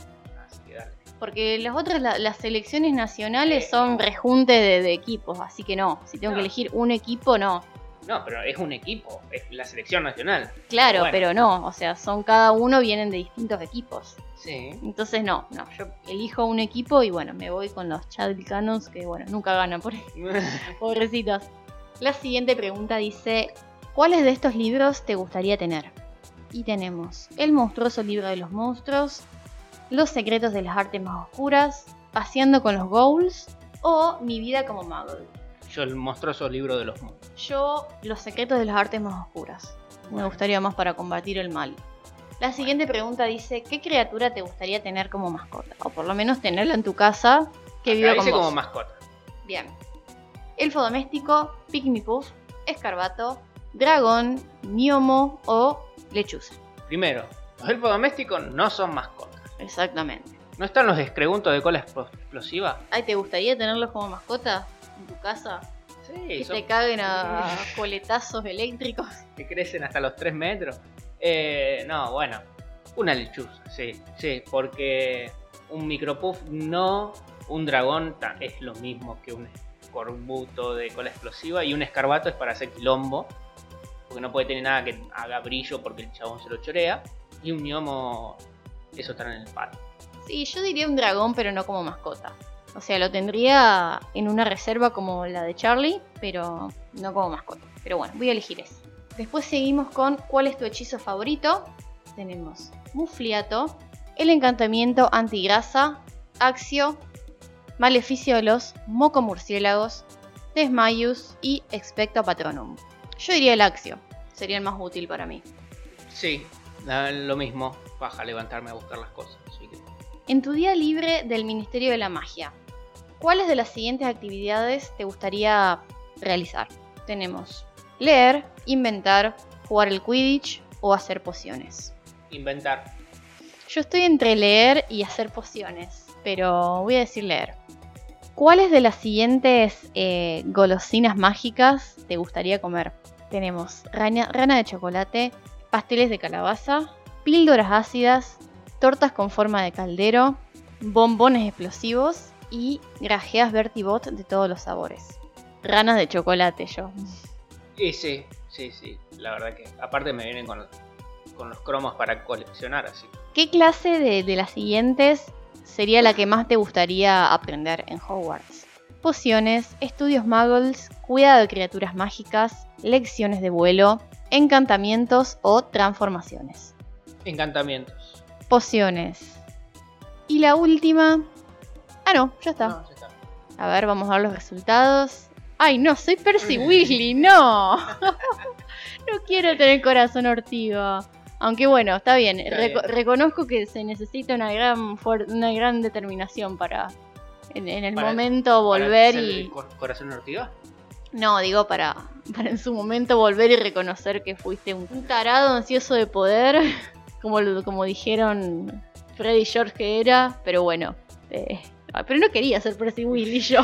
Porque las otras, la- las selecciones nacionales Sí. son rejunte de, de equipos, así que no. Si tengo No. que elegir un equipo, no. No, pero es un equipo, es la selección nacional. Claro, Bueno. pero no, o sea, son cada uno vienen de distintos equipos. Sí. Entonces no, no, yo elijo un equipo y bueno, me voy con los Chadwick Cannons que bueno, nunca ganan por <laughs> <laughs> pobrecitos. La siguiente pregunta dice, ¿cuáles de estos libros te gustaría tener? Y tenemos El monstruoso libro de los monstruos, Los secretos de las artes más oscuras, Paseando con los Ghouls o Mi vida como Muggle. Yo el monstruoso libro de los mundos. Yo, los secretos de las artes más oscuras. Me gustaría más para combatir el mal. La siguiente pregunta dice, ¿qué criatura te gustaría tener como mascota? O por lo menos tenerla en tu casa que viva con vos. como mascota. Bien. Elfo doméstico, Pygmy-Puff, Escarbato, Dragón, Miomo o Lechuza. Primero, los elfos domésticos no son mascotas. Exactamente. ¿No están los escreguntos de cola explo- explosiva? Ay, ¿te gustaría tenerlos como mascota en tu casa? Sí, Que son te caguen a <laughs> coletazos eléctricos. que crecen hasta los 3 metros. Eh, no, bueno, una lechuza, sí, sí, porque un micropuff no, un dragón ta- es lo mismo que un escorbuto de cola explosiva y un escarbato es para hacer quilombo, porque no puede tener nada que haga brillo porque el chabón se lo chorea, y un gnomo, eso está en el patio. Sí, yo diría un dragón, pero no como mascota. O sea, lo tendría en una reserva como la de Charlie, pero no como mascota. Pero bueno, voy a elegir ese. Después seguimos con ¿cuál es tu hechizo favorito? Tenemos Mufliato, el encantamiento antigrasa, Axio, Maleficio de los Mocomurciélagos, Desmayus y Expecto Patronum. Yo diría el Axio, sería el más útil para mí. Sí, lo mismo, baja a levantarme a buscar las cosas. así que- En tu día libre del Ministerio de la Magia, ¿cuáles de las siguientes actividades te gustaría realizar? Tenemos Leer, inventar, jugar el Quidditch o hacer pociones. Inventar. Yo estoy entre leer y hacer pociones, pero voy a decir leer. ¿Cuáles de las siguientes eh, golosinas mágicas te gustaría comer? Tenemos rana, rana de chocolate, pasteles de calabaza, píldoras ácidas, tortas con forma de caldero, bombones explosivos y grajeas Bertibot de todos los sabores. Ranas de chocolate yo. Y sí, sí, sí. La verdad que aparte me vienen con, con los cromos para coleccionar, así. ¿Qué clase de, de las siguientes sería la que más te gustaría aprender en Hogwarts? Pociones, estudios muggles, cuidado de criaturas mágicas, lecciones de vuelo, encantamientos o transformaciones. Encantamientos. Pociones. Y la última... Ah, no, ya está. No, ya está. A ver, vamos a ver los resultados. Ay, no, soy Percy Weasley, no. <laughs> no quiero tener corazón ortigo. Aunque bueno, está bien. Está Reco- bien. reconozco que se necesita una gran, una gran determinación para en, en el Para- momento ¿Para volver ser y... el corazón ortiga? No, digo para, para en su momento volver y reconocer que fuiste un tarado ansioso de poder, <laughs> como, como dijeron Freddy y George que era, pero bueno. eh, ah, pero no quería ser Percy Weasley yo.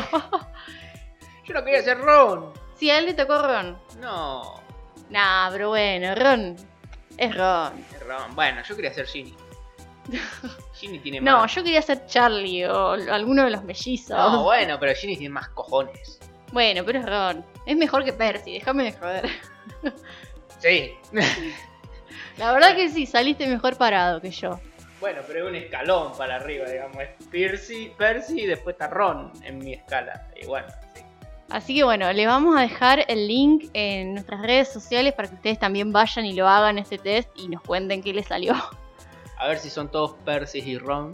Yo no quería ser Ron. sí, a él le tocó Ron. No, Nah, pero bueno, Ron es Ron. Ron. Bueno, yo quería ser Ginny. <laughs> Ginny tiene No, más. yo quería ser Charlie o alguno de los mellizos. No, bueno, pero Ginny tiene más cojones. Bueno, pero es Ron. Es mejor que Percy, déjame de joder. Sí. <laughs> La verdad que sí, saliste mejor parado que yo. Bueno, pero es un escalón para arriba, digamos. Es Percy, Percy y después está Ron en mi escala. Y bueno, sí. Así que bueno, les vamos a dejar el link en nuestras redes sociales para que ustedes también vayan y lo hagan este test y nos cuenten qué les salió. A ver si son todos Percy y Ron.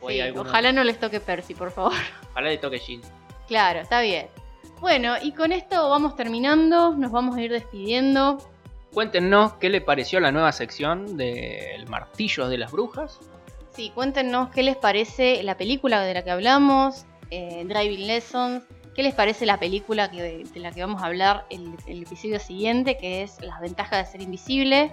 O hay Sí, alguno- ojalá no les toque Percy, por favor. Ojalá le toque Ginny. Claro, está bien. Bueno, y con esto vamos terminando, nos vamos a ir despidiendo. Cuéntenos qué le pareció la nueva sección del martillo de las brujas. Sí, cuéntenos qué les parece la película de la que hablamos, eh, Driving Lessons, qué les parece la película que- de la que vamos a hablar el, el episodio siguiente, que es Las ventajas de ser invisible.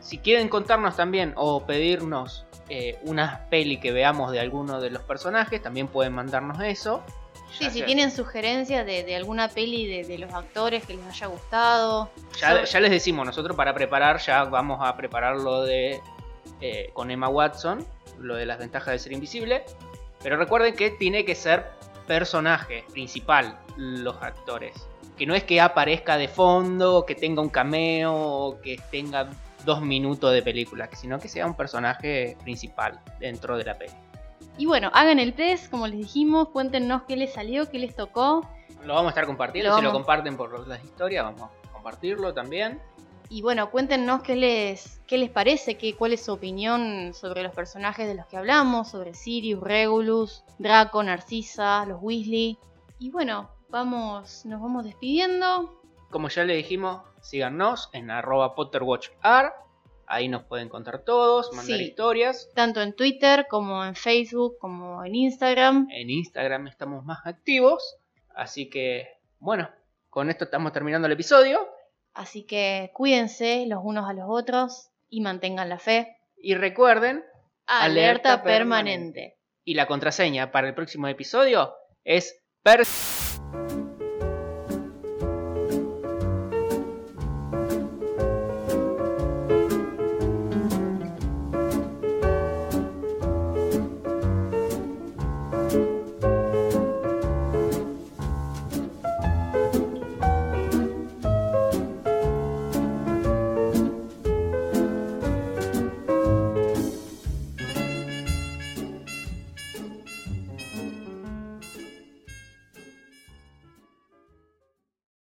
Si quieren contarnos también o pedirnos eh, una peli que veamos de alguno de los personajes, también pueden mandarnos eso. Sí, si sea- tienen sugerencias de, de alguna peli de, de los actores que les haya gustado. Ya, sobre- ya les decimos, nosotros para preparar, ya vamos a preparar lo de eh, con Emma Watson, lo de las ventajas de ser invisible. Pero recuerden que tiene que ser personaje principal, los actores. Que no es que aparezca de fondo, que tenga un cameo, o que tenga dos minutos de película, sino que sea un personaje principal dentro de la peli. Y bueno, hagan el test, como les dijimos, cuéntenos qué les salió, qué les tocó. Lo vamos a estar compartiendo, Lo si lo comparten por las historias, vamos a compartirlo también. Y bueno, cuéntenos qué les, qué les parece, qué, cuál es su opinión sobre los personajes de los que hablamos, sobre Sirius, Regulus, Draco, Narcisa, los Weasley. Y bueno, vamos, nos vamos despidiendo. Como ya le dijimos, síganos en arroba PotterWatchR. Ahí nos pueden contar todos, mandar Sí. historias. Tanto en Twitter como en Facebook, como en Instagram. En Instagram estamos más activos. Así que, bueno, con esto estamos terminando el episodio. Así que cuídense los unos a los otros y mantengan la fe. Y recuerden, Alerta, Alerta permanente. y la contraseña para el próximo episodio es PERS.